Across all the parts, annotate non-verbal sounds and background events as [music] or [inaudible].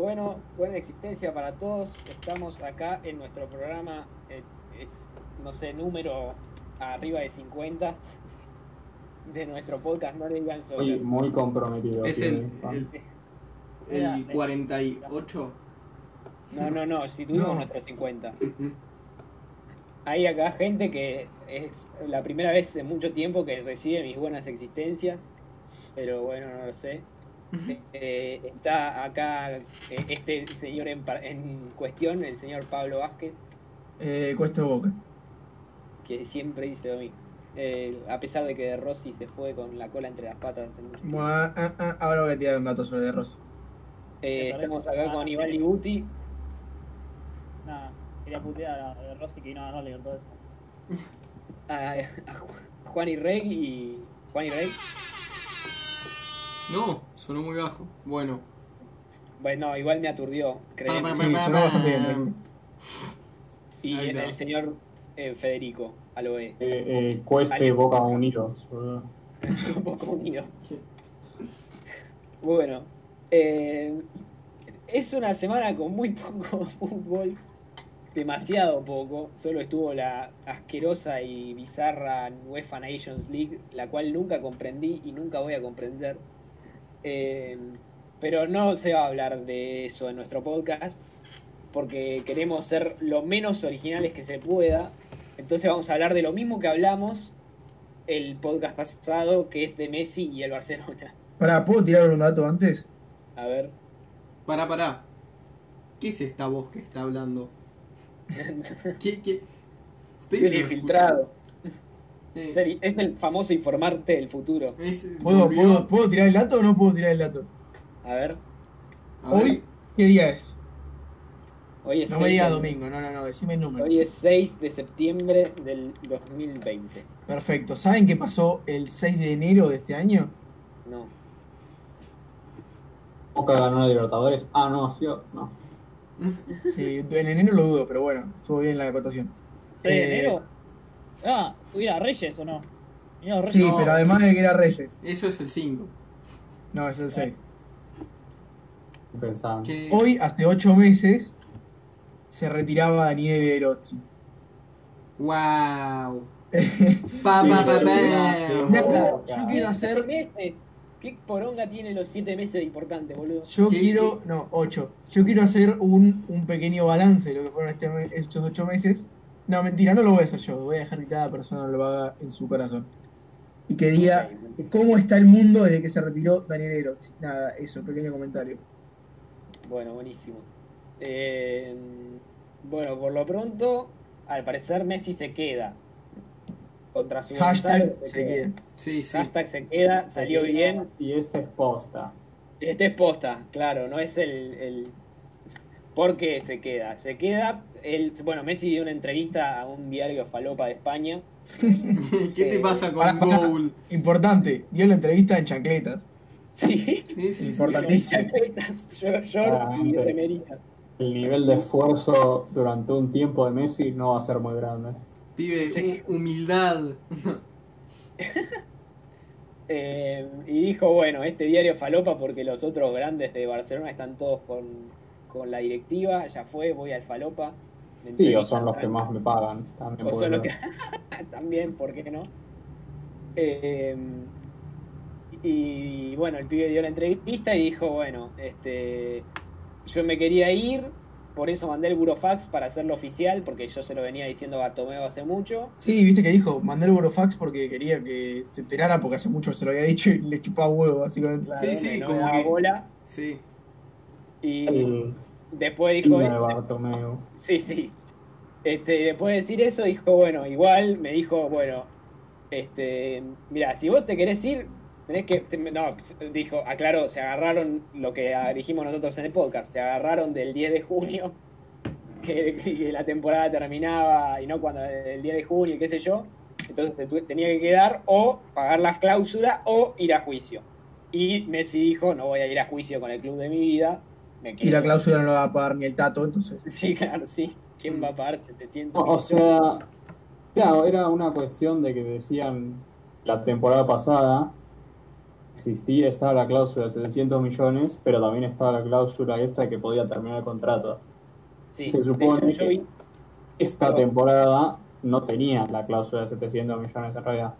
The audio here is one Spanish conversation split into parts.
Bueno, buena existencia para todos. Estamos acá en nuestro programa, eh, eh, no sé, número arriba de 50 de nuestro podcast No le digan Muy, Soccer. muy comprometido. Es el 48. [laughs] No, no, no, si tuvimos No. nuestros [laughs] 50. Hay acá gente que es la primera vez en mucho tiempo que recibe mis buenas existencias, pero bueno, no lo sé. Eh, está acá eh, este señor en, par- en cuestión, el señor Pablo Vázquez, Eh, cuesta boca. que siempre dice lo mismo. Eh, a pesar de que De Rossi se fue con la cola entre las patas. mucho tiempo. Mua, ah, ah, ahora voy a tirar un dato sobre De Rossi. Eh, estamos acá con Iván Libuti. Nada, quería putear a de Rossi que no ganó Libertadores. a, a Ju- Juan y Rey y Juan y Rey. No, sonó muy bajo. Bueno. Bueno, igual me aturdió, creo. Sí, sonó bastante bien. Y el señor eh, Federico, Aloe. Eh, eh, Cueste Ahí. Boca Unidos. boludo. [laughs] Un poco unido. Bueno, eh, es una semana con muy poco [laughs] fútbol. Demasiado poco. Solo estuvo la asquerosa y bizarra UEFA Nations League, la cual nunca comprendí y nunca voy a comprender. Eh, pero no se va a hablar de eso en nuestro podcast, porque queremos ser lo menos originales que se pueda. Entonces vamos a hablar de lo mismo que hablamos el podcast pasado, que es de Messi y el Barcelona. Pará, ¿puedo tirar un dato antes? A ver. Pará, pará. ¿Qué es esta voz que está hablando? [laughs] ¿Qué, qué? ¿Ustedes Ser lo infiltrado. Ser- Es el famoso informarte del futuro. es- ¿Puedo, puedo, ¿Puedo tirar el dato o no puedo tirar el dato? A ver. A ver. Hoy, ¿qué día es? Hoy es, No me 6 digas de- domingo, no, no, no, decime el número. Hoy es 6 de septiembre del 2020. Perfecto. ¿Saben qué pasó el 6 de enero de este año? No. Boca ganó la Libertadores. Ah, no, sí, no. Sí, en enero lo dudo, pero bueno, estuvo bien la acotación. 6 de Eh, enero. Ah, ¿hubiera Reyes o no? Reyes. Sí, No. pero además de que era Reyes. Eso es el 5. No, es el 6. Pensaban. Que... Hoy, hace 8 meses, se retiraba Daniel Erozzi. Wow. [laughs] Pa, pa, pa, pa. Nada, yo quiero hacer. Meses. ¿Qué poronga tiene los 7 meses de importante, boludo? Yo ¿Qué- quiero. No, 8. Yo quiero hacer un, un pequeño balance de lo que fueron este me- estos 8 meses. No, mentira, no lo voy a hacer yo. Voy a dejar que cada persona lo haga en su corazón. Y que diga cómo está el mundo desde que se retiró Daniel Erozzi. Nada, eso, pequeño comentario. Bueno, buenísimo. Eh, bueno, por lo pronto, al parecer Messi se queda. Contra su Hashtag se queda. Sí, sí. Hashtag se queda, salió bien. Y esta es posta. Este es posta, claro, no es el, el... ¿Por qué se queda? Se queda, bueno, Messi dio una entrevista a un diario falopa de España. [laughs] ¿Qué te Eh, pasa con pará. Goal? Importante, dio la entrevista en chancletas. Sí, Sí, sí, [laughs] sí. Importantísimo. Short y Claramente. remeritas. El nivel de esfuerzo durante un tiempo de Messi no va a ser muy grande. Pibe, Sí. humildad. [laughs] Eh, y dijo, bueno, este diario falopa porque los otros grandes de Barcelona están todos con, con la directiva, ya fue, voy al falopa. Sí, o son los que más me pagan. También O son los que... [laughs] También, ¿por qué no? Eh, y bueno, el pibe dio la entrevista y dijo, bueno, este, yo me quería ir, por eso mandé el burofax para hacerlo oficial, porque yo se lo venía diciendo a Tomeo hace mucho. Sí, viste que dijo, mandé el burofax porque quería que se enterara, porque hace mucho se lo había dicho y le chupaba huevo, básicamente. Sí, sí, no como que- bola. Sí. Y El después dijo, de Bartomeu. Sí, sí. Este, después de decir eso, dijo, bueno, igual me dijo, bueno, este, mira, si vos te querés ir, tenés que, te- no, dijo, aclaró, se agarraron lo que dijimos nosotros en el podcast, se agarraron del 10 de junio, [laughs] que, que la temporada terminaba, y no cuando el 10 de junio, y qué sé yo, entonces se tenía que quedar o pagar la cláusula o ir a juicio. Y Messi dijo, no voy a ir a juicio con el club de mi vida, me Y la cláusula no la va a pagar ni el tato, entonces. Sí, claro, sí. ¿Quién va a pagar 700? O, o sea, claro, era una cuestión de que decían la temporada pasada existía, estaba la cláusula de 700 millones, pero también estaba la cláusula esta de que podía terminar el contrato. Sí, Se supone hecho, yo vi- que esta temporada no tenía la cláusula de 700 millones en realidad,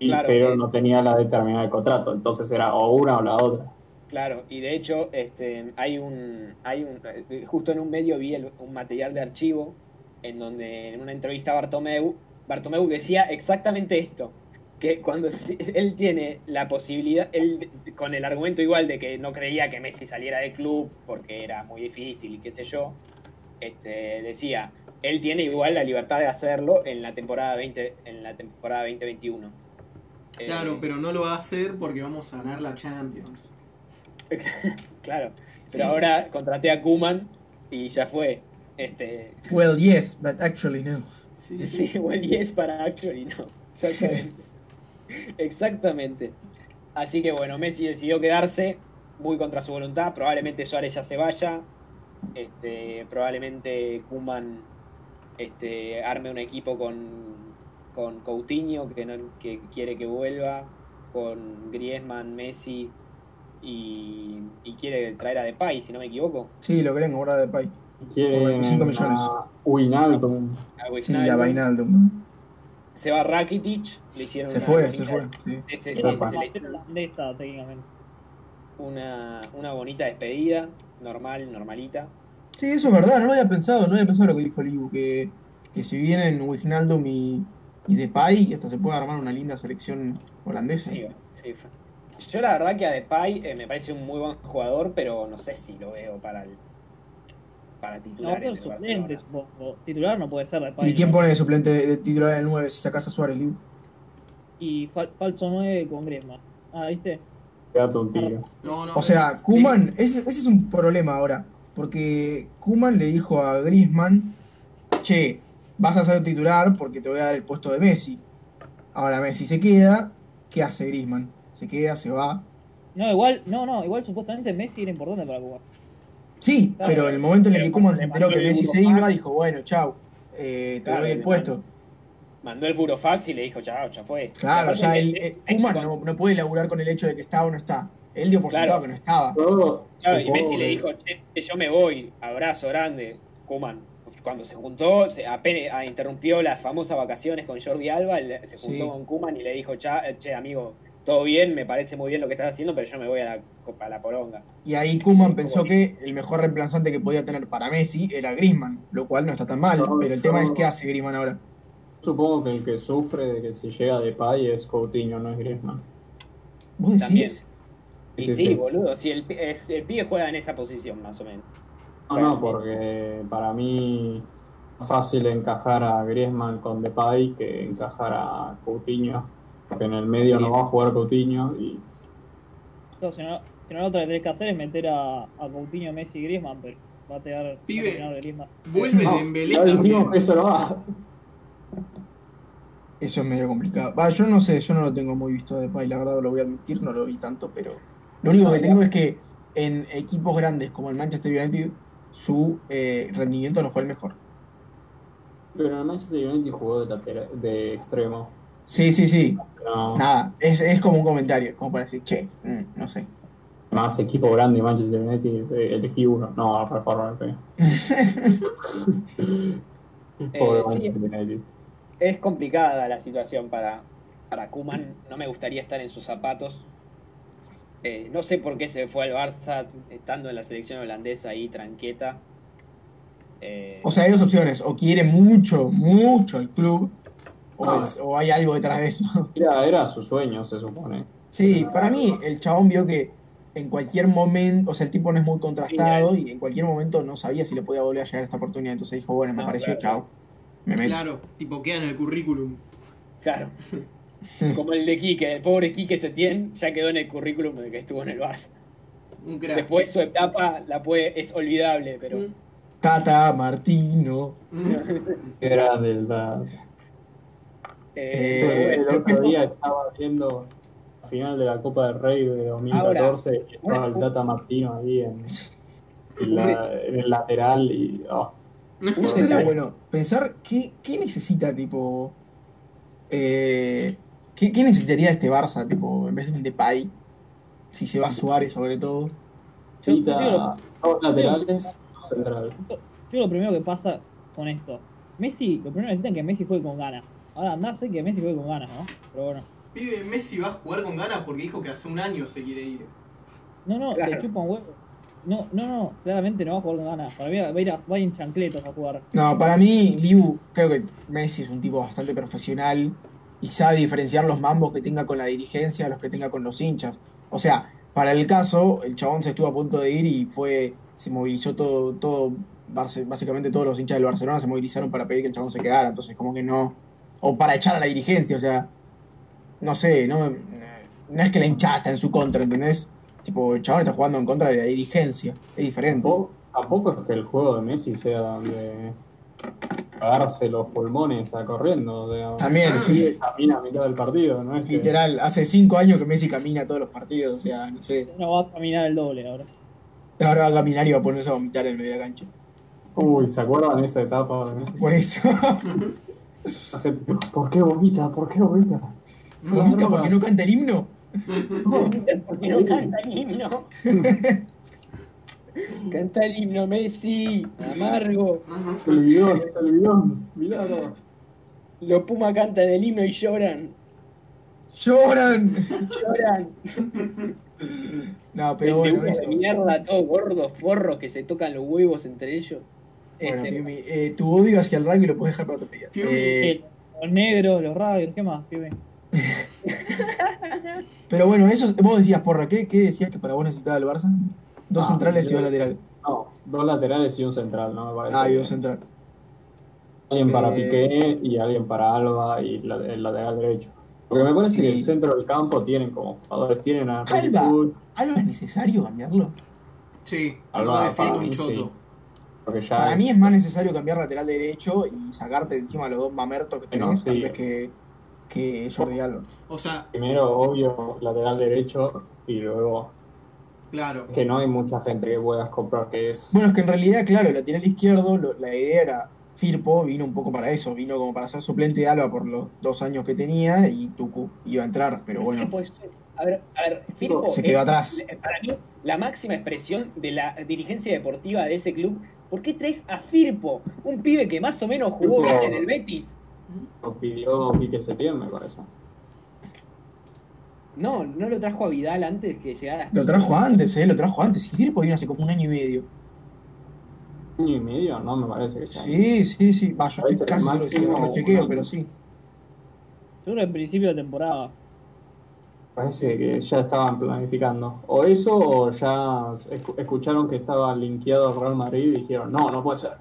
Y- Claro, pero eh. no tenía la de terminar el contrato, entonces era o una o la otra. Claro, y de hecho, este, hay un, hay un, eh, justo en un medio vi el- un material de archivo en donde en una entrevista a Bartomeu, Bartomeu decía exactamente esto, que cuando [laughs] él tiene la posibilidad, él con el argumento igual de que no creía que Messi saliera del club porque era muy difícil y qué sé yo, este, decía, él tiene igual la libertad de hacerlo en la temporada 20, en la temporada 2021. Claro, Eh, pero no lo va a hacer porque vamos a ganar la Champions. [laughs] Claro, pero ahora contraté a Kuman y ya fue. Este, Well, yes, but actually no. Sí, [laughs] sí, well, yes para actually no. Exactamente. [laughs] Exactamente. Así que bueno, Messi decidió quedarse muy contra su voluntad. Probablemente Suárez ya se vaya. Este, probablemente Kuman este, arme un equipo con, con Coutinho que, no, que quiere que vuelva, con Griezmann, Messi y, y quiere traer a Depay, si no me equivoco. Sí, lo creen ahora de Pai. Quieren 25 millones. a Wijnaldum. A Sí, Wijnaldum. a Vainaldum. Se va Rakitic, le hicieron Se fue, bonita- se fue. sí. se- se- fue. le holandesa, técnicamente. una, una bonita despedida, normal, normalita. Sí, eso es verdad, no lo había pensado, no había pensado lo que dijo Liu, que, que si vienen Wijnaldum y, y Depay, hasta se puede armar una linda selección holandesa. Sí, sí. Yo la verdad que a Depay eh, me parece un muy buen jugador, pero no sé si lo veo para el para No, titular. el suplente. Titular no puede ser de Pai, ¿Y quién ¿no? pone de suplente de, titular en el 9 si sacas a Suárez, Liu? Y fal- falso 9 con Griezmann. Ah, ¿viste? Un tiro. No, no, O sea, Kuman, ese, ese es un problema ahora, porque Kuman le dijo a Griezmann, che, vas a ser titular porque te voy a dar el puesto de Messi. Ahora Messi se queda, ¿qué hace Griezmann? Se queda, se va. No, igual, no, no, igual supuestamente Messi era importante para jugar. Sí, Claro, pero en el momento en el que Kuman se enteró que Messi se iba, dijo, bueno, chau, eh, te Claro, doy el puesto. Mandó el burofax y le dijo, chao, ya fue. Claro, ya el, eh, eh, no, no puede laburar con el hecho de que está o no está. Él dio por Claro. sentado que no estaba. Claro, y Messi le dijo, che, yo me voy, abrazo grande, Kuman. Cuando se juntó, se apenas ah, interrumpió las famosas vacaciones con Jordi Alba, él se juntó Sí. con Kuman y le dijo, "Cha- eh, che, amigo, todo bien, me parece muy bien lo que estás haciendo, pero yo me voy a la, a la poronga. Y ahí Kuman pensó que el mejor reemplazante que podía tener para Messi era Griezmann, lo cual no está tan mal. No, Pero el tema es qué hace Griezmann ahora. Supongo que el que sufre de que si llega de Pay es Coutinho, no es Griezmann. ¿Vos También. decís? Y Sí, sí, sí. boludo, sí, el, el pibe juega en esa posición, más o menos. No, no, porque para mí es fácil encajar a Griezmann con Depay que encajar a Coutinho. Porque en el medio no va a jugar Coutinho y No, si no, si no, lo otro que tenés que hacer es meter a, a Coutinho, Messi y Griezmann, pero va a tener a Pibe. terminar Griezmann. Vuelve no, Dembélé ya también. eso no va. Eso es medio complicado. Va, yo no sé, yo no lo tengo muy visto de Depay, la verdad lo voy a admitir, no lo vi tanto, pero lo único que tengo es que en equipos grandes como el Manchester United, su eh, rendimiento no fue el mejor. Pero en el Manchester United jugó de, de extremo. Sí, sí, sí. No, Nada, es, es como un comentario, como para decir, che, mm, no sé. más equipo grande Manchester United, eh, elegí uno. No, reforma el [laughs] Pobre Eh, sí. Manchester United. Es complicada la situación para, para Kuman, no me gustaría estar en sus zapatos. Eh, no sé por qué se fue al Barça estando en la selección holandesa ahí tranqueta. Eh, O sea, hay dos opciones, o quiere mucho, mucho al club, o, Ah. es- o hay algo detrás de eso. [laughs] Era, era su sueño, se supone. Sí, para mí el chabón vio que en cualquier momento, o sea, el tipo no es muy contrastado y en cualquier momento no sabía si le podía volver a llegar esta oportunidad, entonces dijo, bueno, me No, pareció, claro. chao, me meto. Claro, tipo queda en el currículum. Claro. [laughs] Como el de Quique, el pobre Quique Setién ya quedó en el currículum de que estuvo en el Barça. Un crack. Después su etapa la puede, es olvidable, pero Tata, Martino. [laughs] Qué grande el Tata. Eh, Eh, el otro día estaba viendo la final de la Copa del Rey de 2014 y estaba el Tata Martino ahí en, en la- en el lateral y oh, estaría bueno, pensar qué, qué necesita, tipo, eh, qué, qué necesitaría este Barça, tipo, en vez de un Depay, si se va Suárez sobre todo. Necesita dos laterales, dos centrales. Yo lo primero que pasa con esto. Messi, lo primero que necesitan es que Messi juegue con ganas. Ahora andá, sé que Messi juegue con ganas, ¿no? Pero bueno. Pibe, Messi va a jugar con ganas porque dijo que hace un año se quiere ir. No, no, Claro. le chupa un huevo. No, no, no, claramente no va a jugar con ganas. Para mí va a ir, a, va a ir en chancletos a jugar. No, para mí, Liu, creo que Messi es un tipo bastante profesional y sabe diferenciar los mambos que tenga con la dirigencia a los que tenga con los hinchas. O sea, para el caso, el chabón se estuvo a punto de ir y fue, se movilizó todo, todo, básicamente todos los hinchas del Barcelona se movilizaron para pedir que el chabón se quedara, entonces como que no, o para echar a la dirigencia, o sea, no sé, no, no es que la hinchada está en su contra, ¿entendés? Tipo, el chabón está jugando en contra de la dirigencia, es diferente. Tampoco, es que el juego de Messi sea de cagarse los pulmones a corriendo. o sea, También, sí. camina a mitad del partido, ¿no? Es que- Literal, hace cinco años que Messi camina todos los partidos, o sea, no sé. No va a caminar el doble ahora. Ahora va a caminar y va a ponerse a vomitar en medio de la cancha. Uy, ¿se acuerdan esa etapa de Messi? Por eso. [laughs] La gente, ¿por qué vomita? ¿Por qué vomita? ¿Vomita porque no canta el himno? Porque no canta el himno. [laughs] canta el himno Messi, amargo. Es el bidón, es el bidón. Mirá, Los Puma cantan el himno y lloran. ¡Lloran! Lloran. No, pero bueno, eso. de mierda, todos gordos, forros que se tocan los huevos entre ellos. Bueno, Este, Piumi, eh, tu odio hacia el rugby lo puedes dejar para otro día. Piumi. Eh, Eh, los negros, los raggers, ¿qué más? pibe? [laughs] pero bueno, eso, vos decías, porra, ¿qué, ¿qué decías que para vos necesitaba el Barça? Dos Ah, centrales y dos laterales. No, dos laterales y un central, ¿no? Me parece. Ah, y un central. Alguien para Eh, Piqué y alguien para Alba y la- el lateral derecho. Porque me parece Sí. que el centro del campo tienen como jugadores, tienen a Alba. ¿Algo es necesario cambiarlo? Sí, Alba, defiende para un choto. sí. Porque ya Para es- mí es más necesario cambiar lateral derecho y sacarte de encima los dos mamertos que tenés No, sí. antes que, que Jordi Alba. O sea, primero, obvio, lateral derecho y luego claro. que no hay mucha gente que puedas comprar que es... Bueno, es que en realidad, claro, el lateral izquierdo, lo- la idea era, Firpo vino un poco para eso, vino como para ser suplente de Alba por los dos años que tenía y Tucu iba a entrar, pero bueno, Firpo es- a ver, a ver, Firpo se quedó es, atrás. Para mí, la máxima expresión de la dirigencia deportiva de ese club. ¿Por qué traes a Firpo? Un pibe que más o menos jugó Firpo- bien en el Betis. Lo pidió Quique Setién, me parece. No, no lo trajo a Vidal antes que llegara. Lo trajo antes, ¿eh? Lo trajo antes. Y Firpo vino hace como un año y medio. año y medio, no me parece que sea. Sí, sí, sí. Va, yo estoy casi que no lo chequeo, pero sí. Seguro al principio de la temporada. Parece que ya estaban planificando. O eso, o ya escu- escucharon que estaba linkeado al Real Madrid y dijeron, no, no puede ser.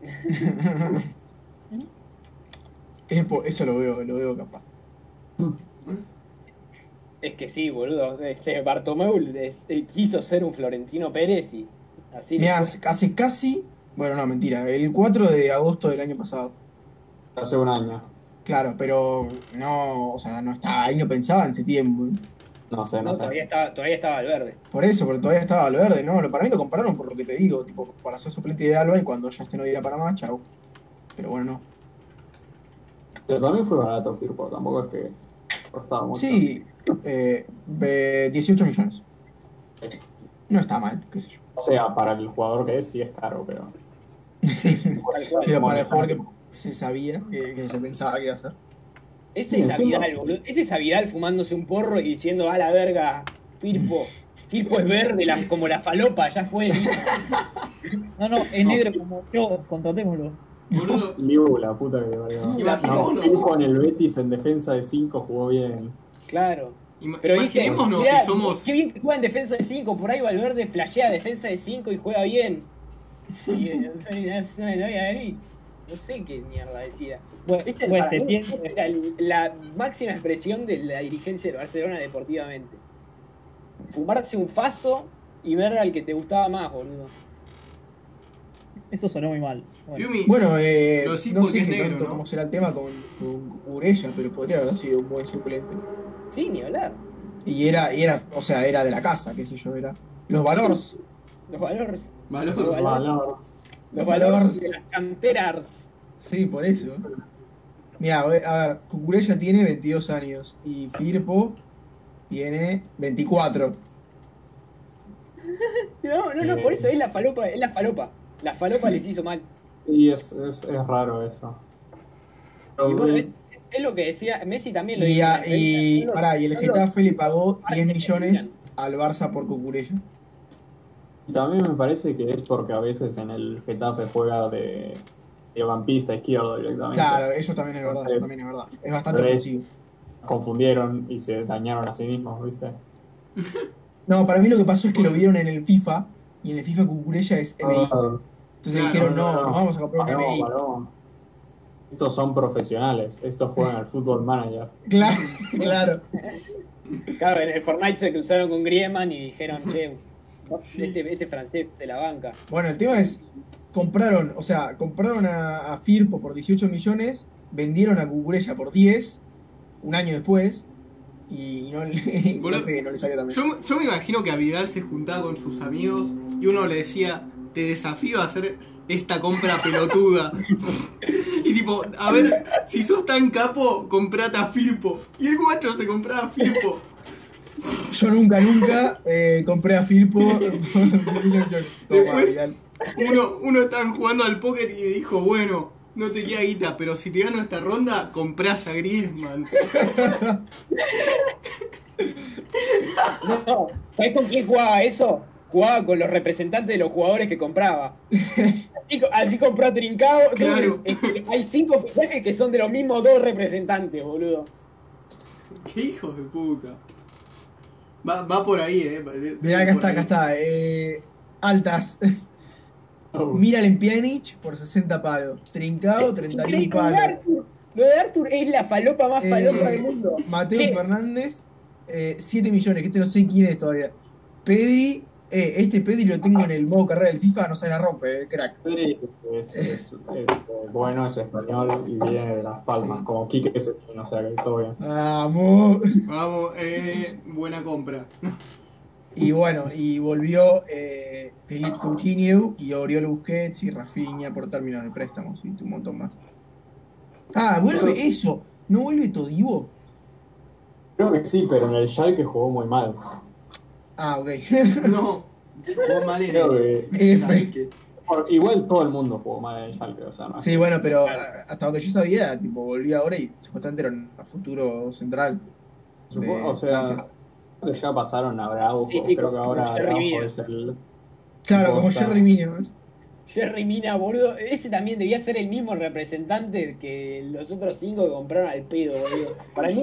[laughs] Eso lo veo, lo veo capaz. Es que sí, boludo. Este Bartomeu quiso ser un Florentino Pérez y así. Fue. hace casi. Bueno, no, mentira. El 4 de agosto del año pasado. Hace un año. Claro, pero no, o sea, no estaba ahí, no pensaba en septiembre. No sé, no, No, sé. todavía estaba, todavía estaba al verde. Por eso, pero todavía estaba al verde, ¿no? Para mí lo compraron por lo que te digo, tipo, para ser suplente de Alba y cuando ya esté no irá para más, chau. Pero bueno, no. Pero también fue barato Firpo, tampoco es que costaba mucho. Sí, eh, ve- 18 millones. No está mal, qué sé yo. O sea, para el jugador que es, sí es caro, pero. [laughs] Pero para el jugador que se sabía, que, que se pensaba que iba a ser. Ese Sí, es Avidal, boludo. Ese es Avidal fumándose un porro y diciendo, a la verga, Firpo. Firpo es verde la- como la falopa, ya fue. No, no, es negro como yo, contratémoslo. Boludo, Liu, la puta que. Imaginémonos. No, Firpo en el Betis en defensa de 5 jugó bien. Claro. ima- Pero viste, imaginémonos mirá, que somos. qué bien que juega en defensa de 5, por ahí Valverde flashea defensa de 5 y juega bien. Eh, no, no, no, no sé qué mierda decía. Esta pues para se mí tiene- era la máxima expresión de la dirigencia del Barcelona deportivamente. Fumarse un faso y ver al que te gustaba más, boludo. Eso sonó muy mal. Bueno, Yumi, Bueno, eh, no sé qué negro, tanto ¿no? cómo será el tema con, con Urella, pero podría haber sido un buen suplente. Sí, ni hablar. Y era, y era, o sea, era de la casa, qué sé yo, era. Los valores. Los valores. valor. Valor. Los Valores. de las canteras. Sí, por eso. Mira, a ver, Cucurella tiene 22 años y Firpo tiene 24. [laughs] No, no, no, Eh. por eso es la falopa, es la falopa. La falopa les hizo mal. Y es, es, es raro eso. Y bueno, es, es lo que decía, Messi también lo Y, dijo. a- y, pará, y el Getafe le pagó Ah, 10 que millones al Barça por Cucurella. Y también me parece que es porque a veces en el Getafe juega de mediocampista izquierdo directamente. Claro, eso también es verdad, eso también es verdad. Es bastante ofensivo. Confundieron y se dañaron a sí mismos, ¿viste? [laughs] No, para mí lo que pasó es que lo vieron en el FIFA y en el FIFA Cucurella es MI. Ah, Entonces Claro, dijeron, no, no, vamos a comprar un MI. paró. Estos son profesionales, estos juegan al fútbol manager. [laughs] Claro, [laughs] claro. Claro, en el Fortnite se cruzaron con Griezmann y dijeron, che, Sí. este, este francés se la banca. Bueno, el tema es, compraron, o sea, compraron a, a Firpo por 18 millones, vendieron a Cucurella por 10, un año después, y no, le- [laughs] no Boludo, sé, no le salió tan bien. Yo, yo me imagino que a Vidal se juntaba con sus amigos y uno le decía, te desafío a hacer esta compra pelotuda. [laughs] y tipo, a ver, si sos tan capo, comprate a Firpo. Y el guacho se compraba a Firpo. Yo nunca, nunca eh, compré a Firpo por 18 millones. Toma, Después- Vidal. Uno, uno estaban jugando al póker y dijo, bueno, no te queda guita, pero si te gano esta ronda, comprás a Griezmann. No, ¿sabés con quién jugaba eso? Jugaba con los representantes de los jugadores que compraba. Así, así compró a Trincao. [laughs] Claro. Entonces, es que hay cinco fichajes que son de los mismos dos representantes, boludo. Qué hijos de puta. Va, va por ahí, eh. de- de- acá está, ahí. acá está. Eh, altas. [laughs] Oh, Miralem Pjanic por 60 palos. Trincao, 31 Increíble, Lo de palos. Arthur, lo de Arthur es la falopa más Eh, falopa del mundo. Mateo Che, Fernández, eh, 7 millones, que este no sé quién es todavía. Pedri, eh, este Pedri lo tengo en el modo carrera del FIFA, no se la rompe, eh, crack. Pedri es, es- es, eh, bueno, es español y viene de Las Palmas, como Quique que o sea que todo bien. Vamos. Vamos, eh, buena compra. [laughs] Y bueno, y volvió eh, Felipe Coutinho y Oriol Busquets y Rafinha por términos de préstamos y un montón más. Ah, vuelve eso. ¿No vuelve Todivo? Creo que sí, pero en el Schalke jugó muy mal. Ah, ok. [laughs] No, jugó mal en el- igual todo el mundo jugó mal en el Schalke, o sea, no Sí, bueno, pero hasta donde yo sabía, tipo, volvía ahora y supuestamente era un futuro central. O sea, Francia. creo que ya pasaron a Braujo, Sí, sí, creo que ahora Mina. es el... Claro, como. Jerry Mina. Jerry Mina, boludo. Ese también debía ser el mismo representante que los otros cinco que compraron al pedo, boludo. Para mí,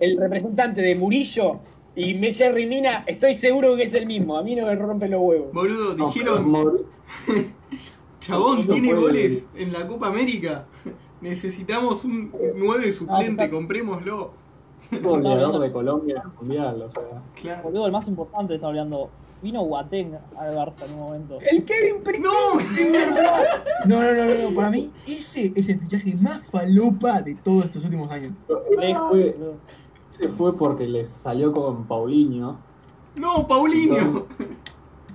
el representante de Murillo y me- Jerry Mina, estoy seguro que es el mismo. A mí no me rompe los huevos. Boludo, No, dijeron, [laughs] chabón, no tiene goles en la Copa América. [laughs] Necesitamos un 9 suplente, está- comprémoslo. goleador de [laughs] Colombia Mundial, o sea... Claro. Boludo, el más importante está hablando. Vino Guateng al Barça en un momento. El Kevin Pri- ¡No! No, no, no, no, no, para mí ese es el fichaje más falopa de todos estos últimos años. Ese fue, ese fue porque les salió con Paulinho. ¡No, Paulinho!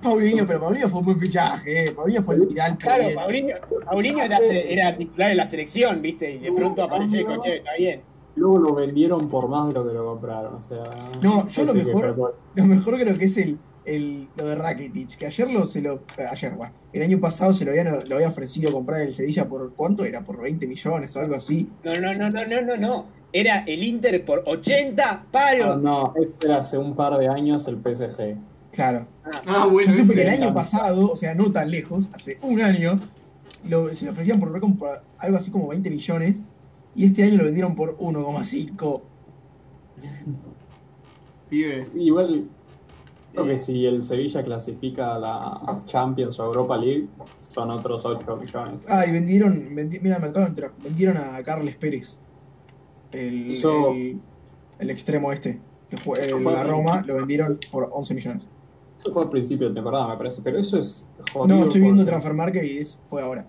Paulinho, pero Paulinho fue un buen fichaje, eh. Paulinho fue el pero Claro. Paulinho, Paulinho era, era titular en la selección, ¿viste? Y de pronto apareció y dijo, che, está bien. Luego lo vendieron por más de lo que lo compraron, o sea... No, yo lo que mejor- Lo mejor creo que es el, el lo de Rakitic, que ayer lo se lo ayer, va, el año pasado se lo habían lo había ofrecido comprar el Sevilla por ¿cuánto era? Por 20 millones o algo así. No, no, no, no, no, no, no. Era el Inter por 80 Ah, palos. no, eso era hace un par de años el PSG. Claro. Ah, bueno, Yo supe que el año pasado, o sea, no tan lejos, hace un año, lo, se lo ofrecían por algo así como 20 millones y este año lo vendieron por 1,5. Pibe. Igual, creo que si el Sevilla clasifica a la Champions o Europa League, son otros 8 millones. Ah, y vendieron, vendi- mira, me acabo de enterar, vendieron a Carles Pérez. El, So- el, el extremo este, que fue el- Fue- la Roma, lo vendieron por 11 millones. Eso fue al principio de temporada, me parece, pero eso es jodido. No, estoy viendo porque Transfer Market y es, fue ahora.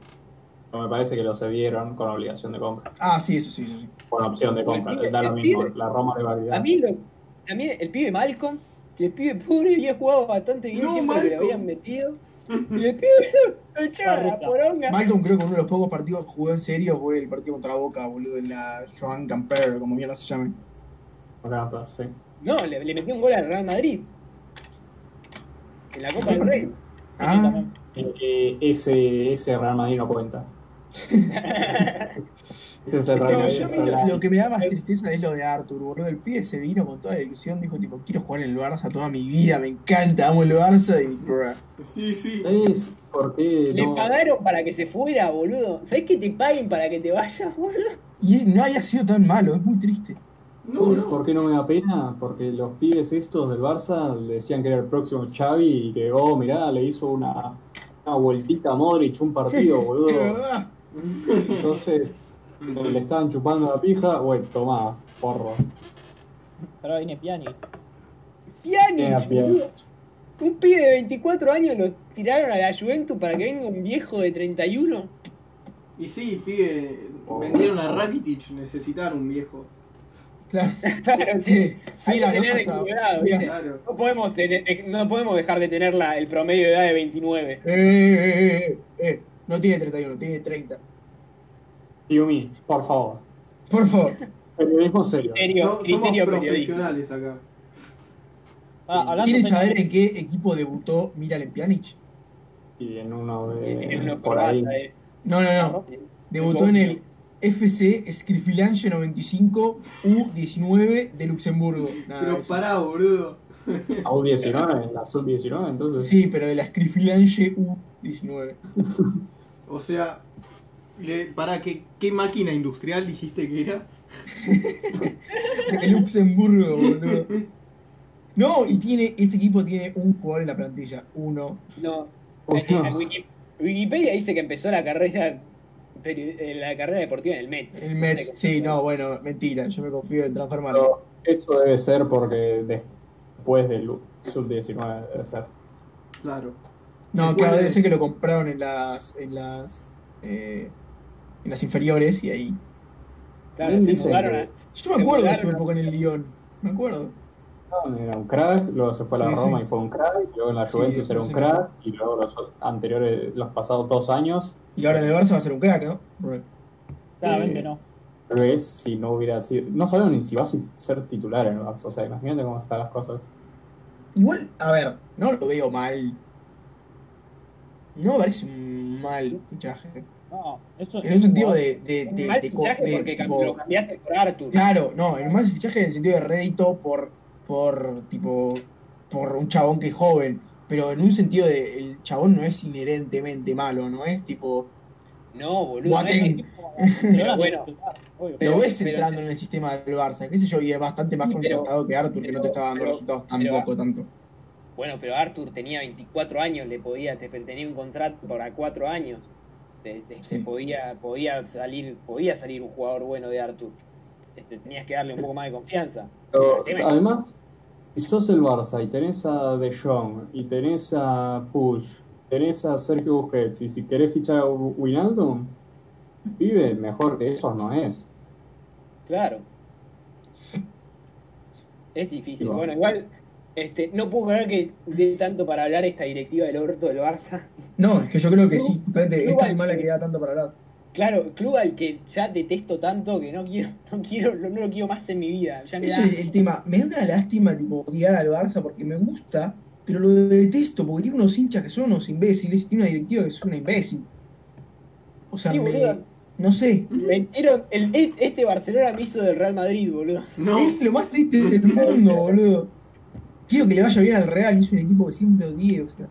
Me parece que lo cedieron con obligación de compra, Ah, sí, eso sí, eso sí. con opción de compra. Sí, Da lo mismo, pibe- la Roma le va a A mí, lo, también el pibe Malcolm, que el pibe pobre había jugado bastante bien No, siempre que lo habían metido. El [laughs] poronga. Malcolm creo que uno de los pocos partidos que jugó en serio fue el partido contra Boca, boludo, en la Joan Camper, como mierda se llame. Sí. No, le, le metió un gol al Real Madrid. En la Copa del Rey. Ah, Eh, ese, ese Real Madrid no cuenta. [laughs] el Real no, Madrid. yo es a mí lo, que me da más tristeza es lo de Arthur, boludo. El pibe se vino con toda la ilusión, dijo tipo, quiero jugar en el Barça toda mi vida, me encanta, amo el Barça y bruh. Sí, sí. ¿Sabes por qué Le no? pagaron para que se fuera, boludo. ¿Sabés que te paguen para que te vayas, [laughs] boludo? Y no haya sido tan malo, es muy triste. No, ¿Sabes no. por qué no me da pena? Porque los pibes estos del Barça le decían que era el próximo Xavi y que, oh, mirá, le hizo una, una vueltita a Modric un partido, [laughs] Es boludo. verdad. Le estaban chupando la pija, bueno, tomá, porro. Ahora viene Piani. Piani, Era Piani. boludo. Un pibe de 24 años lo tiraron a la Juventus para que venga un viejo de 31. Y sí, pibe, vendieron a Rakitic, necesitaban un viejo. Claro. [laughs] Claro, sí. Eh, Hay Mira, que no. No podemos, tener- no podemos dejar de tener la, el promedio de edad de 29. Eh, eh, eh, eh, no tiene 31, tiene 30. Yumi, por favor. Por favor. Periodismo serio. Serio, So- somos criterio profesionales acá. Ah, ¿Quieren de- saber en qué equipo debutó Miralem Pjanic? Y en uno de. una por ahí. corbata, eh. No, no, no. Debutó en el FC Skrifilange 95 U19 de Luxemburgo. Nada, Pero pará, boludo. A U19, en la sub-19, entonces. Sí, pero de la Skrifilange U19. O sea, pará, ¿qué, ¿qué máquina industrial dijiste que era? [laughs] De Luxemburgo, boludo. No, y tiene, este equipo tiene un jugador en la plantilla. Uno. No, Oh, en- en no. Wiki- Wikipedia dice que empezó la carrera eh, la carrera deportiva en el Mets. El Mets. Sí, no, bueno, mentira. Yo me confío en transformar. Pero eso debe ser porque después del sub-19 debe ser. Claro. No, Después claro, de- debe ser que lo compraron en las. en las. eh, en las inferiores y ahí. Claro, se mudaron Yo me acuerdo de su época en el Lyon. Me acuerdo. Era un crack, luego se fue a la Sí, Roma sí. y fue un crack, y luego en la Sí, Juventus era un sí. crack, y luego los anteriores, los pasados dos años, Y ahora en el Barça va a ser un crack, ¿no? Claramente Eh, no. tal vez si no hubiera sido. No sabemos ni si va a ser titular en el Barça, o sea, imagínate cómo están las cosas. Igual, a ver, no lo veo mal. No me parece un mal fichaje. No, eso En un sentido de. de, un de- mal de fichaje de porque tipo- lo cambiaste por Arthur. Claro, no, en un mal fichaje en el sentido de rédito por. por. tipo. por un chabón que es joven. Pero en un sentido de. el chabón no es inherentemente malo, ¿no es tipo. No, boludo. No es que- Pero [laughs] bueno. Pero- lo ves pero- entrando en el sistema del Barça, qué sé yo, y es bastante más Sí, contrastado que Arthur, que no te estaba dando pero- resultados pero- tampoco tanto. Bueno, pero Arthur tenía 24 años, le podía, te- tenía un contrato para 4 años. Te- te- Sí. podía, podía salir, podía salir un jugador bueno de Arthur. Este, tenías que darle un poco más de confianza. Pero, además, si sos el Barça y tenés a De Jong, y tenés a Push, tenés a Sergio Busquets, y si querés fichar a Winaldum, vive mejor que esos no es. Claro. Es difícil. Bueno, igual, este, no puedo creer que dé tanto para hablar esta directiva del orto del Barça. No, es que yo creo que sí, justamente es tan mala que- que da tanto para hablar. Claro, club al que ya detesto tanto que no quiero, [laughs] no quiero, no, lo quiero más en mi vida. Ya me Eso da- es el tema. Me da una lástima, tipo, odiar al Barça porque me gusta, pero lo detesto porque tiene unos hinchas que son unos imbéciles y tiene una directiva que es una imbécil. O sea, Sí, me, boludo. no sé. Metieron el, este Barcelona me hizo del Real Madrid, boludo. No, Es lo más triste del mundo, boludo. Quiero que le vaya bien al Real y es un equipo que siempre odié, o sea.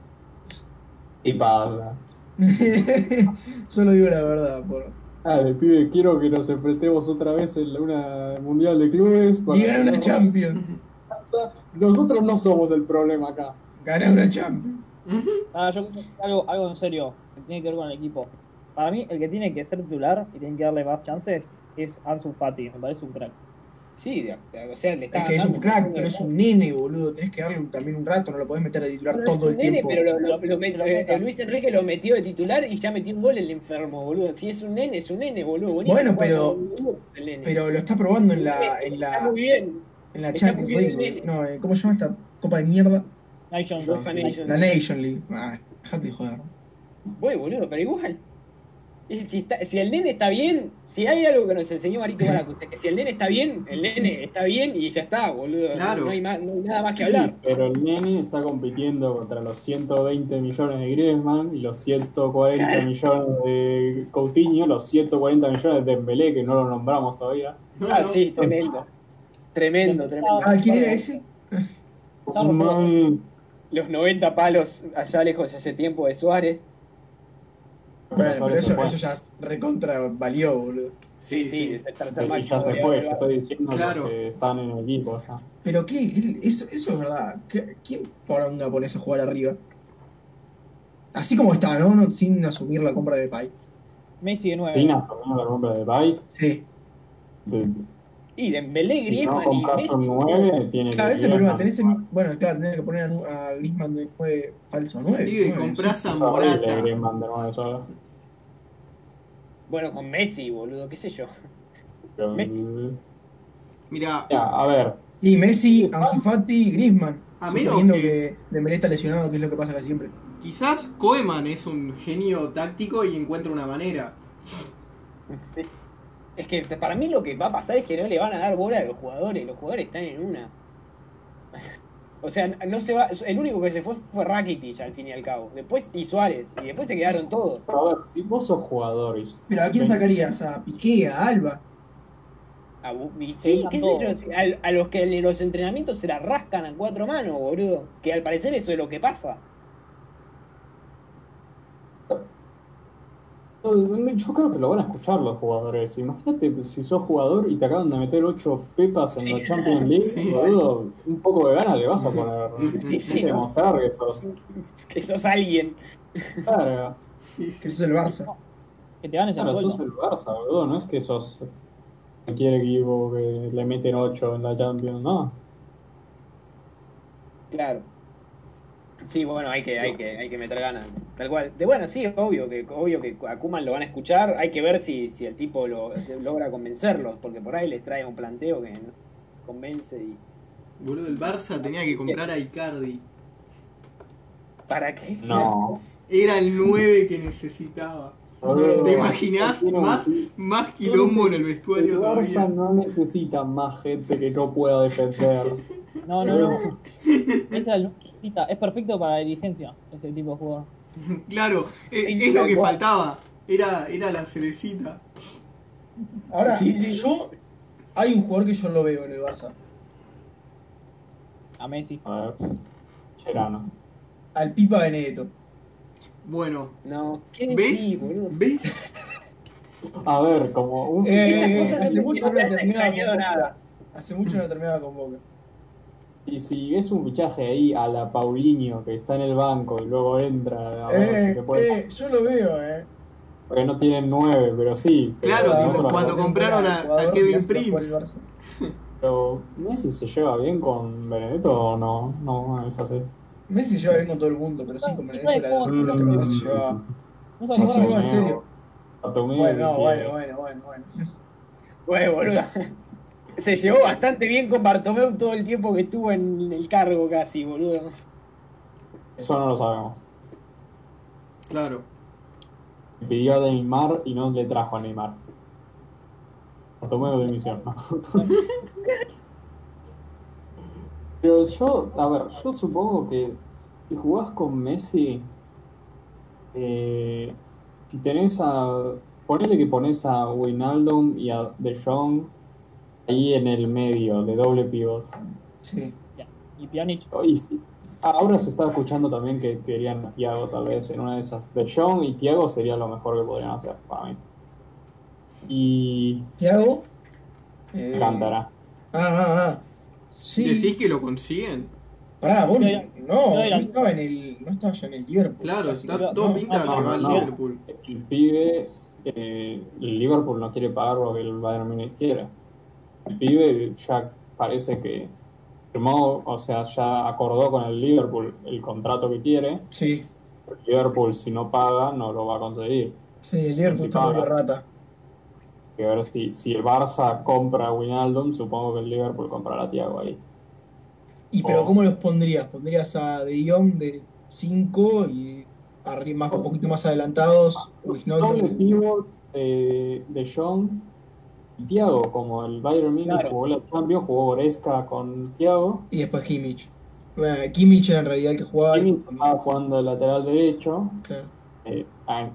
Y pasa. [laughs] Solo digo la verdad, por. Dale, pibe, quiero que nos enfrentemos otra vez en la- una mundial de clubes. para Y ganar una Champions. Nosotros no somos el problema acá. Ganar una Champions. Ah, yo algo, algo en serio que tiene que ver con el equipo. Para mí, el que tiene que ser titular y tiene que darle más chances es Ansu Fati. Me parece un crack. Sí, de- o sea, le está Es que es un crack, pero es un nene, boludo. Tenés que darle también un rato, no lo podés meter de titular Pero es todo un el nene, tiempo. Pero lo, lo- lo met- Luis Enrique lo metió de titular y ya metió un gol el enfermo, boludo. Si es un nene, es un nene, boludo. Bueno, pero- nene. Pero lo está probando en la, en Está la, muy bien. en la está Champions League. No, eh, ¿cómo se llama esta copa de mierda? Nations. La Nation League. Ah, dejate de joder. Voy, boludo, pero igual. Está- si el nene está bien, si hay algo que nos enseñó Marito Baracus, es que si el nene está bien, el nene está bien y ya está, boludo. Claro. No, hay más- no hay nada más que hablar. Pero el nene está compitiendo contra los 120 millones de Griezmann y los 140 Claro. millones de Coutinho, los 140 millones de Dembélé, que no lo nombramos todavía. No, Ah, no. sí, tremendo. Tremendo, tremendo. Ah, ¿quién era ese? Los 90 palos allá lejos hace tiempo de Suárez. Bueno, pero eso, eso ya recontra valió, boludo. Sí, Sí, es el tercer ya se fue, Barça. estoy diciendo Claro. que están en el equipo ya. Pero qué, eso, eso es verdad. ¿Qué- ¿Quién poronga pones a jugar arriba? Así como está, ¿no? No- Sin asumir la compra de Pai. Messi de 9. Sin asumir la compra de Bay, Sí. de- Y Dembélé, si no Griezmann y compras Messi. un 9, tiene Claro, que ese problema. Griezmann. Tenés el- bueno, claro, tenés que poner a, Griezmann de 9 falso 9. Digo, y comprás a Morata. Griezmann de 9 solo. Bueno, con Messi, boludo, qué sé yo. Pero, Messi. Mira, ya, a ver, Y Messi, Ansu Fati, Griezmann. A menos Suponiendo que- que Dembélé está lesionado, que es lo que pasa casi siempre. quizás Koeman es un genio táctico y encuentra una manera. Sí. Es que para mí lo que va a pasar es que no le van a dar bola a los jugadores. Los jugadores están en una. [laughs] O sea, no se va. El único que se fue fue Rakitic al fin y al cabo. Después y Suárez. Y después se quedaron todos. a ver, si vos sos jugador. Pero ¿a quién sacarías? ¿A Piqué? ¿A Alba? A, Bu- y Sí, sí, qué sé todos. yo. A, a los que en los entrenamientos se la rascan a cuatro manos, boludo. Que al parecer eso es lo que pasa. Yo creo que lo van a escuchar los jugadores. Imagínate si sos jugador y te acaban de meter 8 pepas en Sí. la Champions League, Sí. boludo, un poco de ganas le vas a poner. Sí, Tienes sí, que demostrar que sos Que sos alguien. claro, Sí, Que sí. es el Barça. Que te ganes el claro, gol. sos el Barça, boludo, no es que sos cualquier equipo que le meten 8 en la Champions, no. Claro. Sí, bueno, hay que, hay que, hay que meter ganas. Tal cual. De bueno, sí, obvio que, obvio que a Kuman lo van a escuchar. Hay que ver si, si el tipo lo, logra convencerlos, porque por ahí les trae un planteo que no convence y. Boludo, el Barça tenía que comprar a Icardi. ¿Para qué? No. Era el 9 que necesitaba. ¿Te imaginás Tiene un- más, más quilombo en el vestuario El Barça todavía? no necesita más gente que no pueda defender. No, no, no. Esa es, es perfecto para la dirigencia, ese tipo de jugador. [laughs] Claro, es, Sí, es lo que faltaba. Era, era la cerecita. Ahora, Sí, sí. yo. Hay un jugador que yo lo veo en el Barça. A Messi. A ver, Cherano. Al Pipa Benedetto. Bueno, No, ¿qué ¿ves? ¿Ves? A ver, como un. Eh, eh, [laughs] hace mucho no no te terminaba con. Boca. Hace mucho no terminaba con Boca. Y si ves un fichaje ahí a la Paulinho que está en el banco y luego entra a ver si Eh, te puede. eh, yo lo veo, eh. Porque no tienen nueve, pero sí. Pero Claro, no, tipo, pero- cuando compraron a- a Kevin Prince. Pero Messi se lleva bien con Benedetto o no, no es así. Messi lleva bien con todo el mundo, pero sí, con Benedetto era Mm. lo que más se llevaba. ¿No Sí, sí, no, en serio. Bueno, bueno, bueno, bueno, bueno. Bueno, boludo. [laughs] Se llevó bastante bien con Bartomeu todo el tiempo que estuvo en el cargo casi, boludo. Eso no lo sabemos. Claro. Le pidió a Neymar y no le trajo a Neymar. Bartomeu de misión, ¿no? [laughs] Pero yo, a ver, yo supongo que si jugás con Messi, eh, si tenés a. Ponele que pones a Wijnaldum y a De Jong ahí en el medio, de doble pivot. Sí. Y Pjanic. Y si- ahora se está escuchando también que querían a Thiago tal vez en una de esas. De Jong y Thiago sería lo mejor que podrían hacer para mí. Y Thiago. Eh, Cántara. Ah, ah, ah. Sí. ¿Decís que lo consiguen? Pará, vos no, no estaba en el. No estaba ya en el Liverpool. Claro, está todo no, pinta no, que va al no. Liverpool. El pibe, eh, el Liverpool no quiere pagar lo que el Bayern Múnich quiere. El pibe ya parece que firmó, o sea, ya acordó con el Liverpool el contrato que quiere. Sí. El Liverpool, si no paga, no lo va a conseguir. Sí, el Liverpool está paga. rata. Que a ver si, si el Barça compra a Wijnaldum, supongo que el Liverpool comprará a Thiago ahí. ¿Y pero cómo los pondrías? ¿Pondrías a De Jong de 5 y arriba, más, un poquito más adelantados, Doble pivot eh, de Jong Thiago, como el Bayern Munich Claro. jugó la Champions, jugó Goretzka con Thiago. y después Kimmich. Bueno, Kimmich era en realidad el que jugaba. Kimmich estaba jugando de lateral derecho. Claro. eh,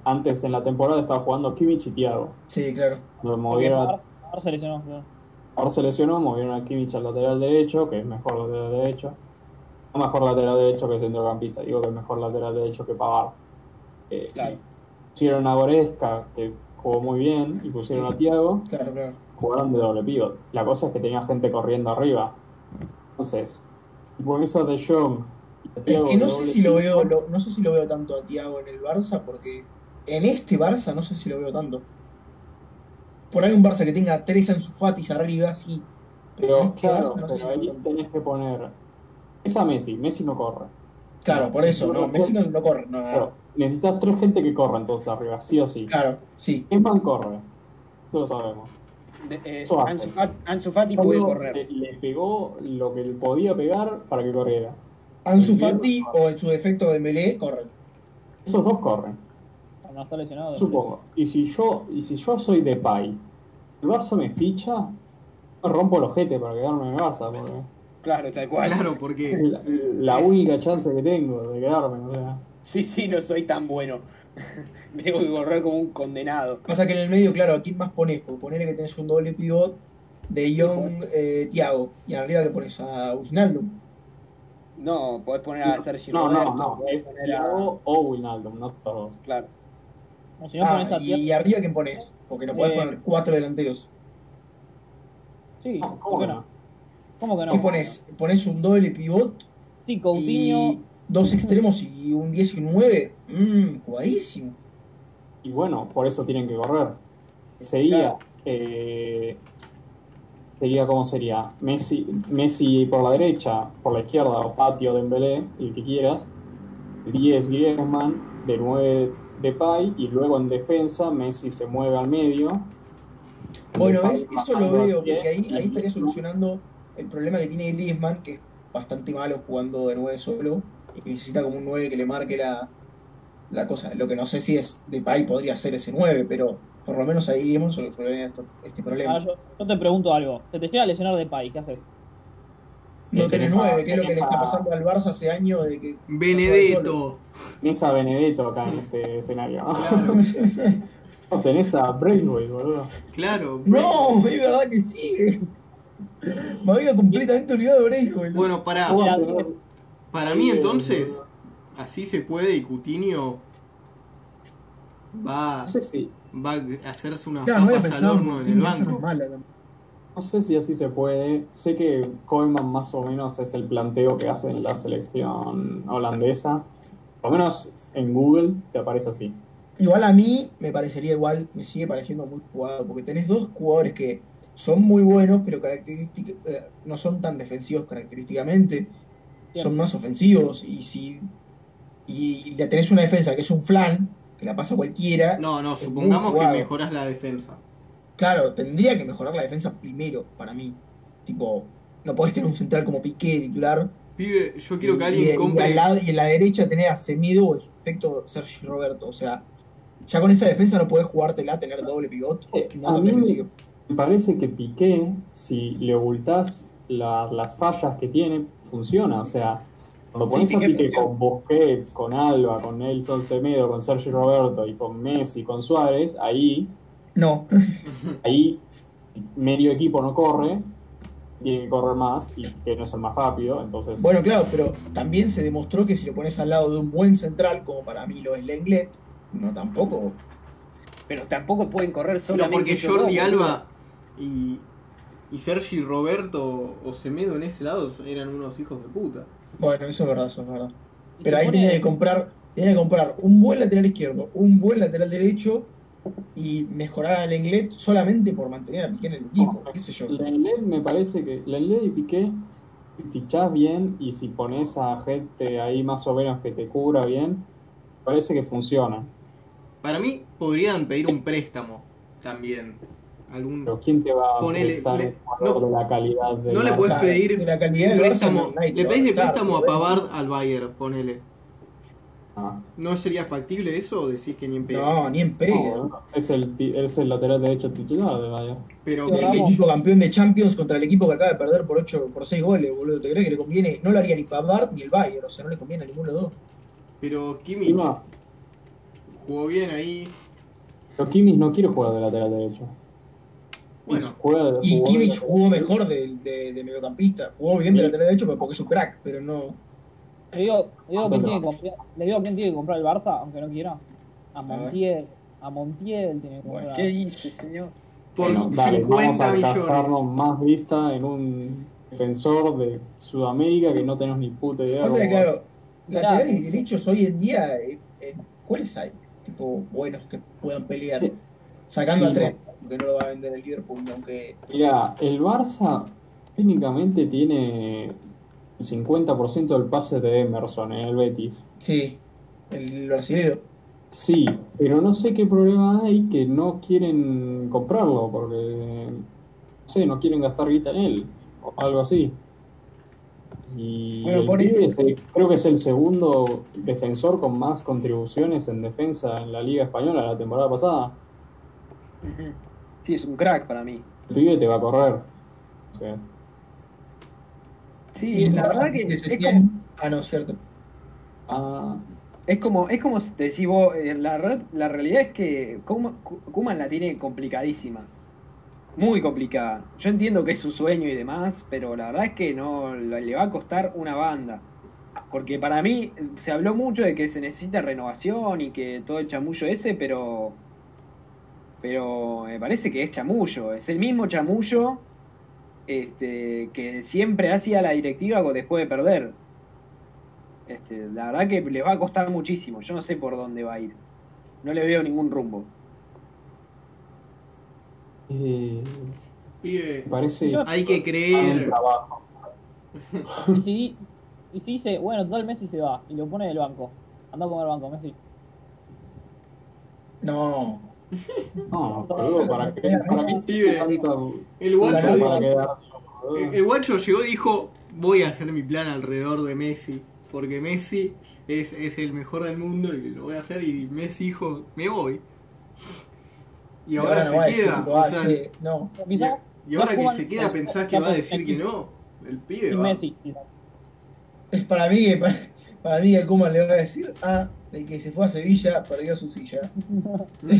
antes en la temporada estaba jugando Kimmich y Thiago. Sí, claro. Lo Porque movieron a- Par- Par se lesionó, claro. ahora se lesionó, movieron a Kimmich al lateral derecho, que es mejor lateral derecho. No mejor lateral derecho que centrocampista, digo que es mejor lateral derecho que Pavard. Eh, Claro. Pusieron a Goretzka, que jugó muy bien, y pusieron a Thiago. Claro, claro. jugaron de doble pivot. La cosa es que tenía gente corriendo arriba. Entonces, si pones a De Jong y a Es que no sé si lo veo, lo- no sé si lo veo tanto a Thiago en el Barça, porque en este Barça no sé si lo veo tanto. Por ahí un Barça que tenga tres Ansu Fatis arriba, sí. Pero Pero este claro, Barça no sé si pero ahí tenés que poner. Es a Messi, Messi no corre. Claro, por eso, no, Messi no, no corre, no, Pero necesitas tres gente que corra entonces arriba, sí o sí. Claro, sí. Griezmann corre. Eso lo sabemos. De- eh. Ansu, Fat- Ansu Fati puede correr. se- le pegó lo que le podía pegar para que corriera. Ansu Entiendo. Fati o en su defecto de Melé corren. Esos dos corren. No está lesionado. Supongo. Y si yo, y si yo soy de Pai, el Barça me ficha, rompo el ojete para quedarme en el Barça, porque Claro, tal cual. Claro, porque la, la única chance que tengo de quedarme, o sea. Sí, sí, no soy tan bueno. [laughs] Me tengo que correr como un condenado. Pasa que en el medio, claro, ¿a quién más pones? Porque ponele que tenés un doble pivot de Young, eh, Thiago. Y arriba que pones a Wijnaldum. No, podés poner a Sergio No, Roberto, no, no, podés es poner a... Thiago o Wijnaldum, no todos. Claro. No, si no Ah, pones a y, Thiago- arriba quién pones? Porque no podés Eh, poner cuatro delanteros. Sí, No, ¿por ¿Cómo qué que no? no? ¿Cómo que no? ¿Qué pones? ¿Pones un doble pivot Sí, Coutinho. y dos extremos y un 10 y un 9? Mmm, jugadísimo. Y bueno, por eso tienen que correr. Sería, Claro. eh, sería como sería Messi, Messi por la derecha, por la izquierda, o Fati o Dembélé, el que quieras. 10 Griezmann, de 9 Depay, y luego en defensa Messi se mueve al medio. Bueno. Eso lo veo, porque ahí, ahí estaría solucionando el problema que tiene Griezmann, que es bastante malo jugando de 9 solo, y necesita como un 9 que le marque la, la cosa. Lo que no sé si es Depay podría ser ese 9, pero por lo menos ahí hemos solucionado esto- este problema. Ahora yo, yo te pregunto algo. Se te llega a lesionar de Pai, ¿qué haces? No tenés tenés a- 9, que es lo que le está pasando al Barça hace años de que... Benedetto. Tenés a Benedetto acá en este [laughs] escenario. ¿no? Claro, No, tenés a Braithwaite, boludo. claro. No, es verdad que sí. Me había completamente olvidado de Braithwaite. Bueno, para, ¿Cómo Mira, para mí Sí, entonces, así se puede y Coutinho va, No sé si, va a hacerse unas Claro, papas al horno en el banco. mala no sé si así se puede. Sé que Koeman más o menos es el planteo que hace en la selección holandesa. Por lo menos en Google te aparece así. Igual a mí me parecería igual, me sigue pareciendo muy jugado, porque tenés dos jugadores que son muy buenos, pero característica- eh, no son tan defensivos característicamente, son más ofensivos, y si y ya tenés una defensa que es un flan, que la pasa cualquiera, No, no, supongamos que mejoras la defensa. claro, tendría que mejorar la defensa primero, para mí. Tipo, no podés tener un central como Piqué titular, Pibe, yo quiero que alguien y compre. al lado- y en la derecha tener a Semedo o efecto Sergi Roberto, o sea, ya con esa defensa no podés jugártela, tener doble pivot, Eh, no a mí me parece que Piqué, si le ocultás la- las fallas que tiene, funciona. O sea, cuando Sí, pones a Piqué con Busquets, con Alba, con Nelson Semedo, con Sergio Roberto y con Messi, con Suárez, ahí, No, [laughs] ahí medio equipo no corre, tiene que correr más y que no es el más rápido, entonces bueno, claro, pero también se demostró que si lo pones al lado de un buen central, como para mí lo es Lenglet, no tampoco. Pero tampoco pueden correr Pero solamente porque Jordi Alba y, y Sergi Roberto o Semedo en ese lado eran unos hijos de puta. Bueno, eso es verdad, eso es verdad. Pero ahí tenía que comprar, tenía que comprar un buen lateral izquierdo, un buen lateral derecho y mejorar al Lenglet solamente por mantener a Piqué en el equipo, qué sé yo. Lenglet me parece que Lenglet y Piqué si fichás bien y si pones a gente ahí más o menos que te cubra bien, parece que funciona. Para mí podrían pedir un préstamo también. Algún Pero ¿quién te va a Ponele, le- no- de la calidad de no le puedes pedir de la calidad préstamo. Le pedís de préstamo a Pavard al Bayern, ponele. Ah, ¿No sería factible eso o decís que ni en pedo? No, ni en pedo. no, es, el, es el lateral derecho titular de Bayern. Pero Pero El equipo campeón de Champions contra el equipo que acaba de perder por 8, por 6 goles, boludo. ¿Te crees que le conviene? No lo haría ni Pavard ni el Bayern, o sea, no le conviene a ninguno de los dos. pero Kimmich jugó bien ahí. pero Kimmich no quiere jugar de lateral derecho. Bueno, Y de Kimmich jugó mejor de, de, de mediocampista. Jugó bien de lateral derecho pero porque es un crack, pero no. Le digo, le digo, Centro. quién tiene que comprar, le digo quién tiene que comprar el Barça, aunque no quiera. A Montiel. A Montiel tiene que Bueno, comprar. ¿Qué dice, señor? por Bueno, dale, 50 vamos a gastarnos más vista en un defensor de Sudamérica que no tenemos ni puta idea. Que, cómo- claro, laterales derechos hoy en día, eh, eh, ¿cuáles hay? Tipo, buenos que puedan pelear. Sí. Sacando al tren, porque no lo va a vender el Liverpool, aunque. Mira, el Barça técnicamente tiene el 50% del pase de Emerson en el Betis. Sí, el brasileño. Sí, pero no sé qué problema hay que no quieren comprarlo porque, no sé, no quieren gastar guita en él o algo así. Y Bueno, por eso- es el- creo que es el segundo defensor con más contribuciones en defensa en la Liga Española la temporada pasada. Ujú. Sí, es un crack para mí. El pibe te va a correr. Sí, la verdad que es como, Ah, no, cierto. ah, es como, es como te decís vos, eh, la, la realidad es que Kuma- Kuman la tiene complicadísima. Muy complicada. Yo entiendo que es su sueño y demás, pero la verdad es que no le va a costar una banda. Porque para mí se habló mucho de que se necesita renovación y que todo el chamullo ese, pero pero me parece que es chamullo, es el mismo chamullo este, que siempre hacía la directiva después de perder. Este, la verdad que les va a costar muchísimo, yo no sé por dónde va a ir. No le veo ningún rumbo. eh, parece Yo- hay que creer. trabajo. Y si, y si dice, bueno, total Messi se va y lo pone en el banco. Anda a comer banco, Messi. No. No, boludo, ¿para qué? ¿Para qué tanto- El guacho, quedar, el, el llegó y dijo, voy a hacer mi plan alrededor de Messi. Porque Messi es, es el mejor del mundo y lo voy a hacer. Y Messi dijo, me voy. Y ahora no se queda. tipo, o sea, che, no. y, ahora que se queda pensás que va a decir que no. El pibe va. Messi. Es para mí que para, para mí el Kuma le va a decir, ah, el que se fue a Sevilla perdió su silla. Y [laughs]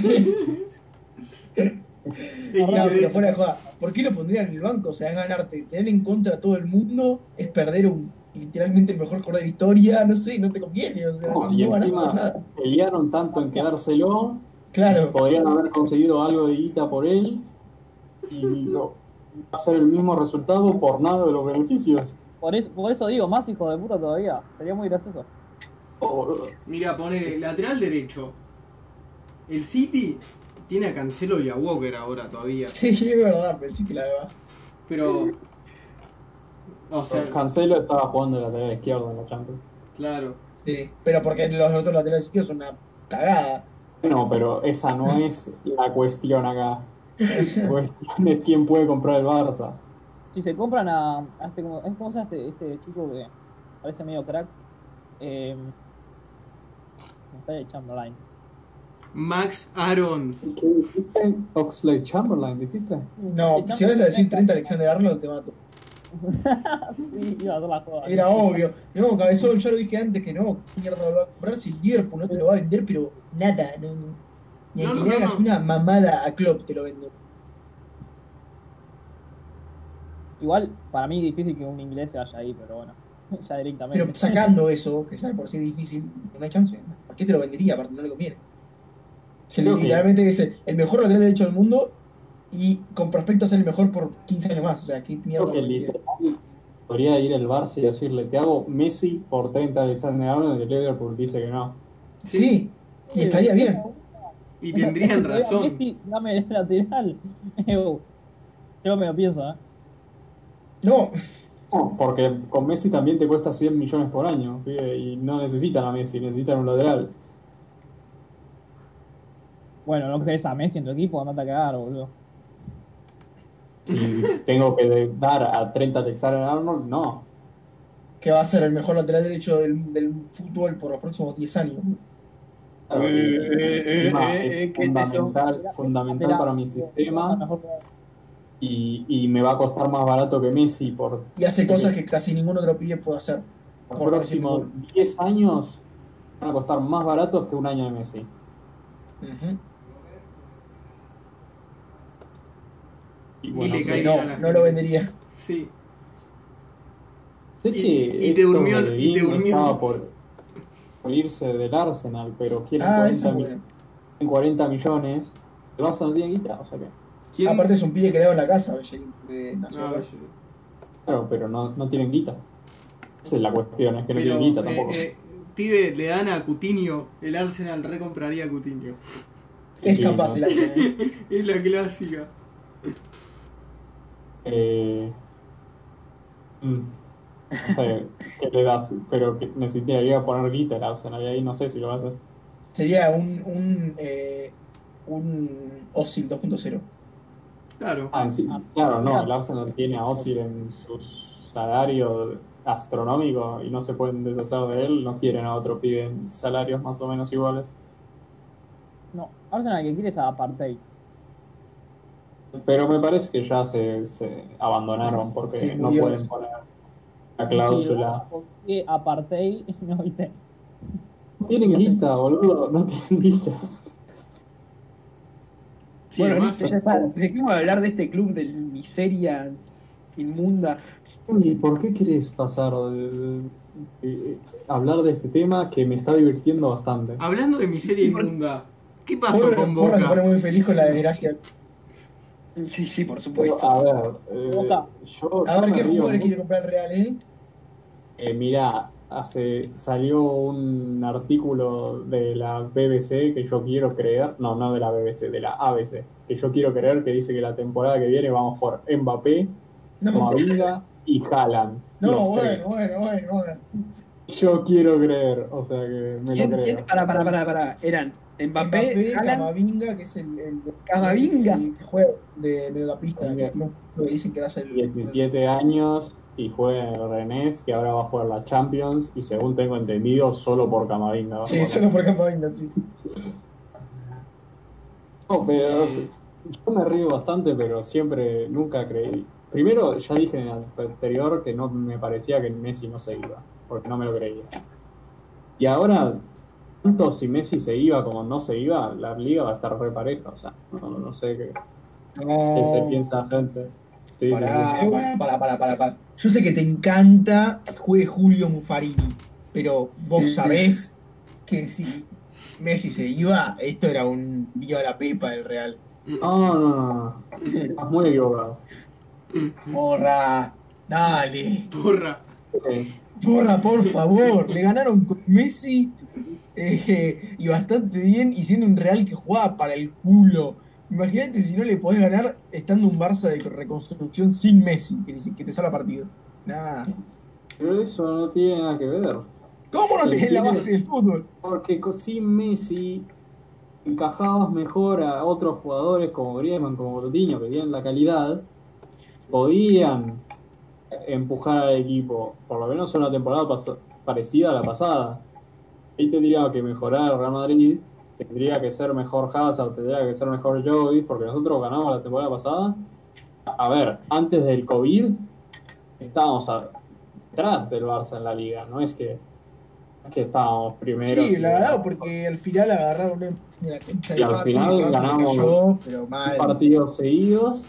No, que- pero fuera de joda, ¿por qué lo pondrían en el banco? O sea, es ganarte, tener en contra a todo el mundo, es perder un literalmente el mejor jugador de la historia, no sé, no te conviene, o sea, No, no, y encima nada. pelearon tanto en quedárselo, Claro, podrían haber conseguido algo de guita por él y no, va a ser el mismo resultado por nada de los beneficios. Por eso, por eso digo, más hijo de puta todavía. Sería muy gracioso. Oh, [laughs] Mira, pone lateral derecho. El City tiene a Cancelo y a Walker ahora todavía. sí, es verdad, pensé que la de abajo. Pero. O sea, Cancelo estaba jugando de lateral izquierdo en la Champions. claro. Sí, pero porque los otros laterales izquierdos son una cagada. No, pero esa no es la cuestión acá. La cuestión es quién puede comprar el Barça. Si se compran a, a este, ¿cómo, es- ¿cómo se llama este, este chico que parece medio crack? Eh, Chamberlain. Max Arons. ¿Qué dijiste? Oxlade Chamberlain, dijiste. No, si vas a decir 30 Alexander Arnold, te mato. [laughs] Sí, iba a hacer la joda. Era obvio. No, Cabezón, ya lo dije antes que no. ¿Qué mierda lo va a comprar si el Liverpool no te lo va a vender? Pero nada, no, no. Ni No, que no, le hagas no. una mamada a Klopp te lo vendo. Igual, para mí es difícil que un inglés se vaya ahí, pero bueno, [laughs] ya directamente. Pero sacando eso, que ya de por sí es difícil, no hay chance. ¿Por qué te lo vendería? Aparte, no le conviene. Se que- literalmente es el, el mejor lateral derecho del mundo y con prospecto a ser el mejor por 15 años más. O sea, ¿qué mierda? Creo que le literal podría ir el Barça y decirle, te hago Messi por 30 Alexander Arnold y el Liverpool dice que no. Sí, y estaría bien. Y tendrían [laughs] razón. Messi, dame el lateral. [laughs] Yo me lo pienso, ¿eh? No, No, porque con Messi también te cuesta 100 millones por año y no necesitan a Messi, necesitan un lateral. Bueno, no querés a Messi en tu equipo, andate a cagar, boludo. Si tengo que dar a 30 Alexander Arnold, no. que va a ser el mejor lateral derecho del, del fútbol por los próximos 10 años. Claro, y Eh, eh, eh, fundamental, fundamental para mi sistema Mejor- y, y me va a costar más barato que Messi por Y hace cosas que casi ningún otro pibe puede hacer. los Por próximos 10 años. Van a costar más baratos que un año de Messi. Ujú. Y bueno, le no, a la no gente. lo vendería. Sí. sé y- que y te Héctor durmió el- y te durmió. estaba por, por irse del Arsenal, pero quieren Ah, 40, eso es mi- bueno. 40 millones. El Barça no tiene guita, o sea que. ¿Quién? Aparte es un pibe creado en la casa, Bellerín, porque nació No, acá. yo- Claro, pero no, no tienen guita. Esa es la cuestión, es que no tienen guita eh, tampoco. eh, pibe, le dan a Coutinho, el Arsenal recompraría a Coutinho. Es Sí, capaz no. el Arsenal. [laughs] Es la clásica. Eh, mm, no sé qué le das, pero necesitaría poner guita el Arsenal y ahí no sé si lo va a hacer. Sería un, un, eh, un Osil 2.0. Claro. Ah, sí, claro, no, el Arsenal tiene a Ozil en su salario astronómico y no se pueden deshacer de él, no quieren a otro pibe en salarios más o menos iguales. No, Arsenal que quiere es a Apartheid. Pero me parece que ya se, se abandonaron porque Sí, no pueden poner la cláusula. ¿Por qué Apartheid? [laughs] No tienen [laughs] guita, boludo, no tienen guita. Sí, bueno, listo, ya está. Dejemos de hablar de este club de miseria inmunda. ¿Y por qué querés pasar de, de- de- hablar de este tema que me está divirtiendo bastante? hablando de miseria inmunda, ¿qué pasó Porra, con Porra se pone Boca? muy feliz con la desgracia. Sí, sí, por Pero, supuesto. a ver, eh, Boca. yo, A yo ver qué mucho. quiere comprar el Real, ¿eh? Eh, mira, hace, salió un artículo de la BBC que yo quiero creer, no, no de la BBC, de la ABC, que yo quiero creer que dice que la temporada que viene vamos por Mbappé, No, Mavinga y Haaland. no los bueno, tres. bueno, bueno, bueno. Yo quiero creer, o sea que me ¿Quién, lo creo. quién? Para, para, para, para. Eran Mbappé, Mbappé, Camavinga, que es el, el de- Camavinga. el que juega de mediocampista, que dicen que va a ser el 17 años y juega en el Rennes, que ahora va a jugar la Champions y según tengo entendido, solo por Camavinga. Sí, jugar. solo por Camavinga, sí. No, pero sea, yo me río bastante, pero siempre, nunca creí. Primero, ya dije en el anterior que no me parecía que Messi no se iba, porque no me lo creía. Y ahora, tanto si Messi se iba como no se iba, la liga va a estar re pareja, o sea, no, no sé qué, qué se No. piensa la gente. Sí, sí, Pará, sí. pará, pará, pará, pará, pará. Yo sé que te encanta que juegue Julio Muffarini, pero vos Sí, sí. sabés que si Messi se iba, esto era un viva la pepa del Real. No. Estás muy equivocado. Porra, dale. Porra. Porra, por favor. Le ganaron con Messi eh, y bastante bien y siendo un Real que jugaba para el culo. Imagínate si no le podés ganar estando un Barça de reconstrucción sin Messi, que, te salga partido. Nada. pero eso no tiene nada que ver. ¿Cómo no tenés la base del fútbol? Porque sin Messi encajabas mejor a otros jugadores como Griezmann, como Coutinho, que tienen la calidad, podían empujar al equipo, por lo menos una temporada parecida a la pasada. Ahí tendría que mejorar Real Madrid, tendría que ser mejor Hazard, tendría que ser mejor Joey, porque nosotros ganamos la temporada pasada. A ver, antes del COVID estábamos atrás del Barça en la liga, no es que, que estábamos primeros. Sí, la verdad, porque al final agarraron una la cancha Y al final ganamos cayó, pero mal. partidos seguidos,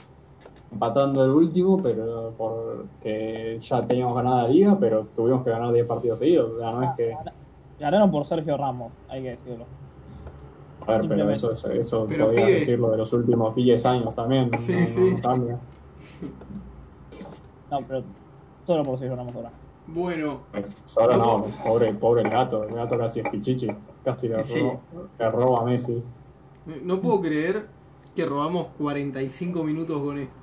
empatando el último, pero porque ya teníamos ganada la liga, pero tuvimos que ganar 10 partidos seguidos. O sea, no es que. Ganaron por Sergio Ramos, hay que decirlo. A ver, pero eso, eso, eso Pero, podía pibe. decirlo de los últimos 10 años también. no- Sí, no- sí. no cambia. No, pero solo por Sergio Ramos ahora. Bueno, Ahora no, pobre, pobre el gato. El gato casi es pichichi. Casi le, Sí. roba, le roba a Messi. no puedo creer que robamos 45 minutos con esto.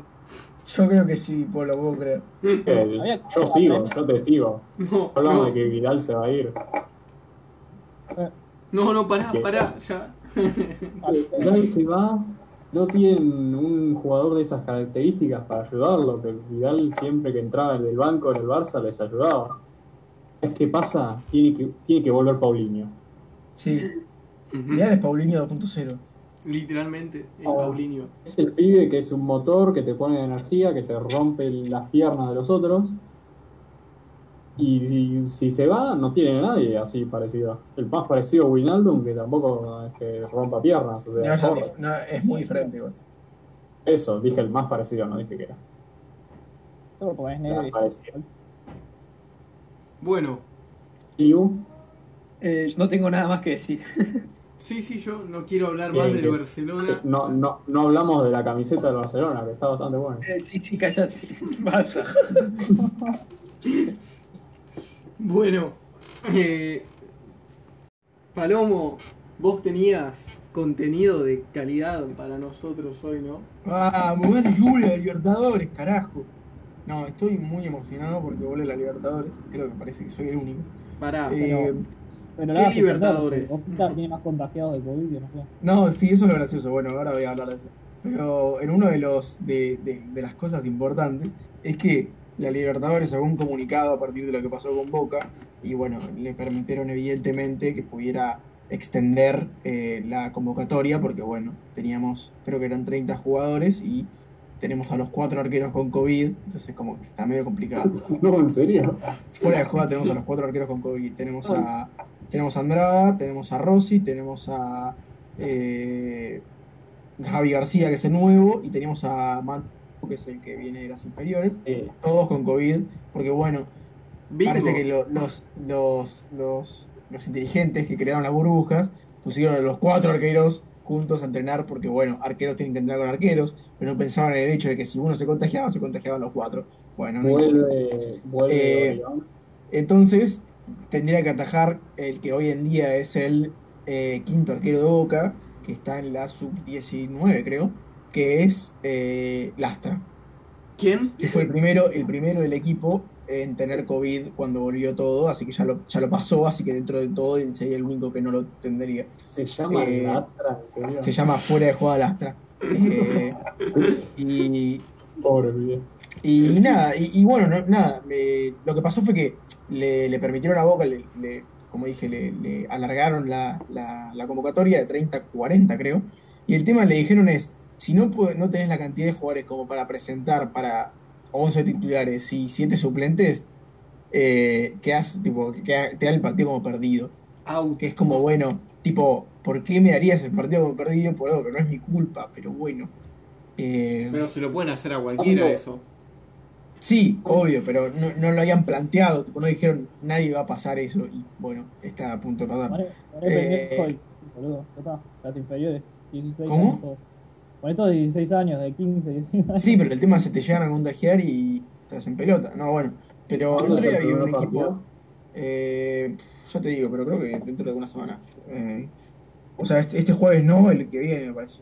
Yo creo que sí, por lo puedo creer. Eh, [laughs] yo sigo, yo te sigo. No, Hablamos no, de que Vidal se va a ir. no, no, pará, pará, ya. [laughs] Vidal se va, no tienen un jugador de esas características para ayudarlo, que Vidal siempre que entraba en el banco en el Barça les ayudaba. ¿Es que pasa? Tiene que, tiene que volver Paulinho. Sí. Mirá es Paulinho 2.0. Literalmente, el Oh. Paulinho. Es el pibe que es un motor que te pone energía, que te rompe las piernas de los otros. Y si, si se va, no tiene a nadie así parecido. El más parecido a Winaldum, que tampoco es que rompa piernas. O No, sea, es, corre. no, es muy diferente, igual. Eso, dije el más parecido, no dije que era. Solo porque es negro y Parecido. Bueno, Liu, Eh, no tengo nada más que decir. [laughs] sí, sí, yo no quiero hablar más del bien. Barcelona. no, no, no hablamos de la camiseta del Barcelona, que está bastante buena. Eh, sí, sí, cállate. Basta. [laughs] Bueno, eh, Palomo, vos tenías contenido de calidad para nosotros hoy, ¿no? Vamos, gana Julia, Libertadores, carajo. No, estoy muy emocionado porque vuelve la Libertadores. Creo que parece que soy el único. Pará, Eh, Pero ¿Qué Libertadores? tiene más contagiados de COVID no sé. No, sí, eso es lo gracioso. Bueno, ahora voy a hablar de eso. Pero en uno de los de, de- de las cosas importantes es que la Libertadores un comunicado a partir de lo que pasó con Boca y bueno, le permitieron evidentemente que pudiera extender eh, la convocatoria porque bueno, teníamos, creo que eran 30 jugadores y tenemos a los cuatro arqueros con COVID, entonces como que está medio complicado. [laughs] No, en serio. Fuera de juego tenemos a los cuatro arqueros con COVID. Tenemos a, tenemos a Andrada, tenemos a Rossi, tenemos a eh, Javi García, que es el nuevo, y tenemos a Manu, que es el que viene de las inferiores. Eh, Todos con COVID, porque bueno, bingo. parece que lo- los, los, los, los inteligentes que crearon las burbujas pusieron a los cuatro arqueros juntos a entrenar, porque bueno, arqueros tienen que entrenar con arqueros, pero no pensaban en el hecho de que si uno se contagiaba, se contagiaban los cuatro. Bueno, no importa. vuelve, vuelve Eh. Entonces, tendría que atajar el que hoy en día es el eh, quinto arquero de Boca, que está en la sub-19, creo, que es eh, Lastra, ¿Quién? que fue el primero, el primero del equipo en tener COVID cuando volvió todo, así que ya lo, ya lo pasó, así que dentro de todo sería el único que no lo tendría. Se llama eh, Lastra, en serio. Se llama Fuera de Jugada Lastra. Eh, y, Pobre pibe. Y nada, y, y bueno, no- nada, me- lo que pasó fue que le, le permitieron a Boca, le, le- como dije, le, le alargaron la, la- la convocatoria de 30 a 40, creo. Y el tema le dijeron es, si no, no tenés la cantidad de jugadores como para presentar para 11 titulares y 7 suplentes, eh, quedás, tipo, que te dan el partido como perdido. Out. Que es como, bueno, tipo, ¿por qué me darías el partido como perdido? Por algo que no es mi culpa, pero bueno. Eh, Pero se lo pueden hacer a cualquiera Ando. eso. Sí, obvio, pero no, no lo habían planteado, tipo, no dijeron nadie va a pasar eso y bueno, está a punto de pasar. Poné Eh, boludo, está, las inferiores, 16 ¿Cómo? años. Todos. Poné todos 16 años, de 15, 16 años. Sí, pero el tema es que te llegan a contagiar y estás en pelota. No, bueno, pero el ¿Cuándo otro día vi un equipo, eh, ya te digo, pero creo que dentro de una semana. Eh, o sea, este, este jueves no, el que viene me parece.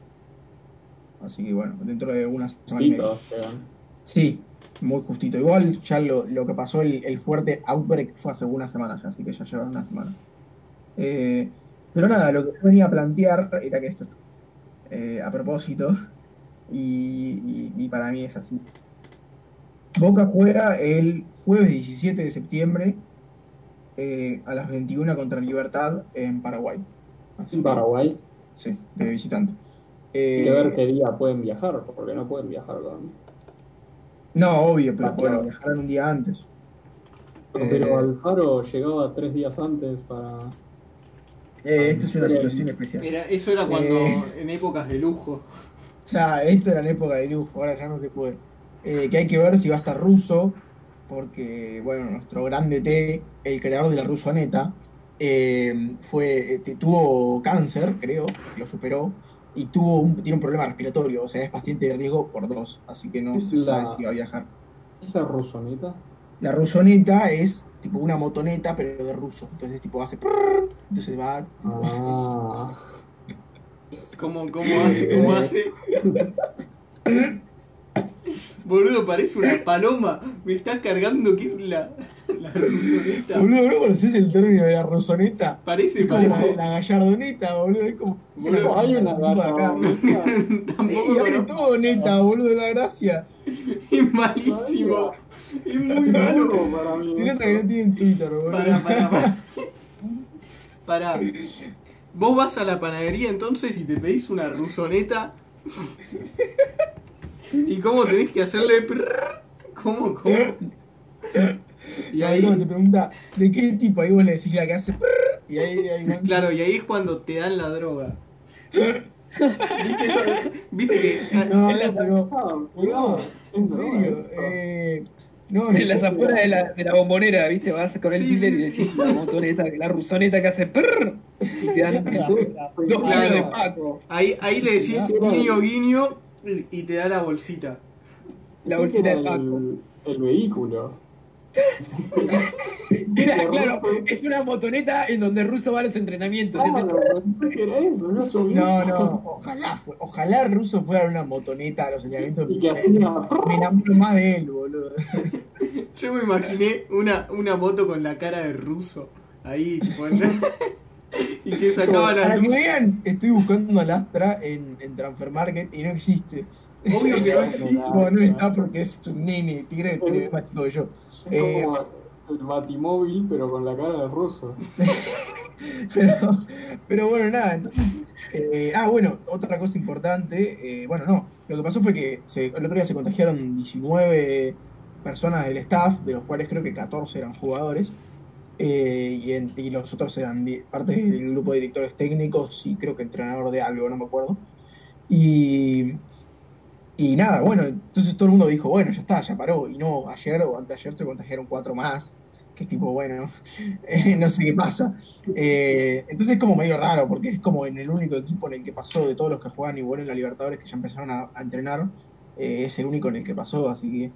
Así que bueno, dentro de una semana y media. Sí, muy justito. Igual ya lo, lo que pasó, el, el fuerte outbreak fue hace una semana ya, así que ya lleva una semana. Eh, pero nada, lo que yo venía a plantear era que esto eh, a propósito, y, y- y para mí es así. Boca juega el jueves 17 de septiembre eh, a las 21 contra Libertad en Paraguay. En Paraguay. Sí, de visitante. Hay Eh, que ver qué día pueden viajar, porque no pueden viajar con. no, obvio, pero Ah, bueno, claro. viajarán un día antes. Eh, Pero Alfaro llegaba tres días antes para. Eh, esta es una situación especial. Era, eso era cuando, Eh. en épocas de lujo. [laughs] O sea, esto era en época de lujo, ahora ya no se puede. Eh, que hay que ver si va a estar ruso, porque, bueno, nuestro grande T, el creador de la rusaneta, eh, fue, eh, te- tuvo cáncer, creo, lo superó, y tuvo un, tiene un problema respiratorio, o sea, es paciente de riesgo por dos, así que no se sabe la- si va a viajar. ¿Es la rusoneta? La rusoneta es tipo una motoneta, pero de ruso, entonces tipo hace... prrr, entonces va... Ah. ¿Cómo, cómo hace? ¿Cómo hace? Boludo, parece una paloma. Me estás cargando que es la, la rusoneta. Boludo, ¿no conoces el término de la rusoneta? Parece, Es como parece. la gallardoneta, boludo. Es como. Boludo, hay una garra. [laughs] Tampoco Y todo, neta, boludo, la gracia. Es malísimo. [laughs] Es muy malo. para mí. Nota que no tienen Twitter, boludo. Para, para, para. [laughs] Para. Vos vas a la panadería entonces y te pedís una rusoneta. ¿Y cómo tenés que hacerle? prrr? ¿Cómo, cómo? Y Ahí ahí, te pregunta, ¿de qué tipo? Ahí vos le decís la que hace prrr, y ahí hay una... claro, y ahí es cuando te dan la droga. ¿Viste, eso? ¿Viste que No, [laughs] no, pero... No, en no, serio. no. Eh, no, En las afueras de la, de la bombonera, ¿viste? Vas con el Sí, dealer sí. y decís la motoneta, la rusoneta que hace prrr, y te dan [laughs] dos Claro. de paco. ahí, ahí le decís guiño guiño y te da la bolsita? La bolsita de Paco. el, el vehículo. Era, claro, es una motoneta en donde el ruso va a los entrenamientos. Claro, eso, no No, ojalá, fue- ojalá el ruso fuera una motoneta a los señalamientos. Y que. Me enamoro más de él, boludo. Yo me imaginé una, una moto con la cara de ruso. Ahí, y que sacaba la Para que vean, estoy buscando al Astra en, en Transfer Market y no existe. Obvio que no [laughs] existe. No está porque es un nene, tigre que tiene más chico que yo. Es Eh, como el batimóvil, pero con la cara de ruso. [laughs] pero, pero bueno, nada, entonces. eh, ah, bueno, otra cosa importante. eh, bueno, no. Lo que pasó fue que se- el otro día se contagiaron 19 personas del staff, de los cuales creo que 14 eran jugadores. eh, y, en- y los otros eran parte del grupo de directores técnicos y creo que entrenador de algo, no me acuerdo. Y, y nada, bueno, entonces todo el mundo dijo, bueno, ya está, ya paró. Y no, ayer o antes de ayer se contagiaron cuatro más. Que es tipo, bueno, [laughs] eh, no sé qué pasa. Eh, entonces es como medio raro, porque es como en el único equipo en el que pasó de todos los que juegan y bueno en la Libertadores que ya empezaron a, a entrenar, eh, es el único en el que pasó, así que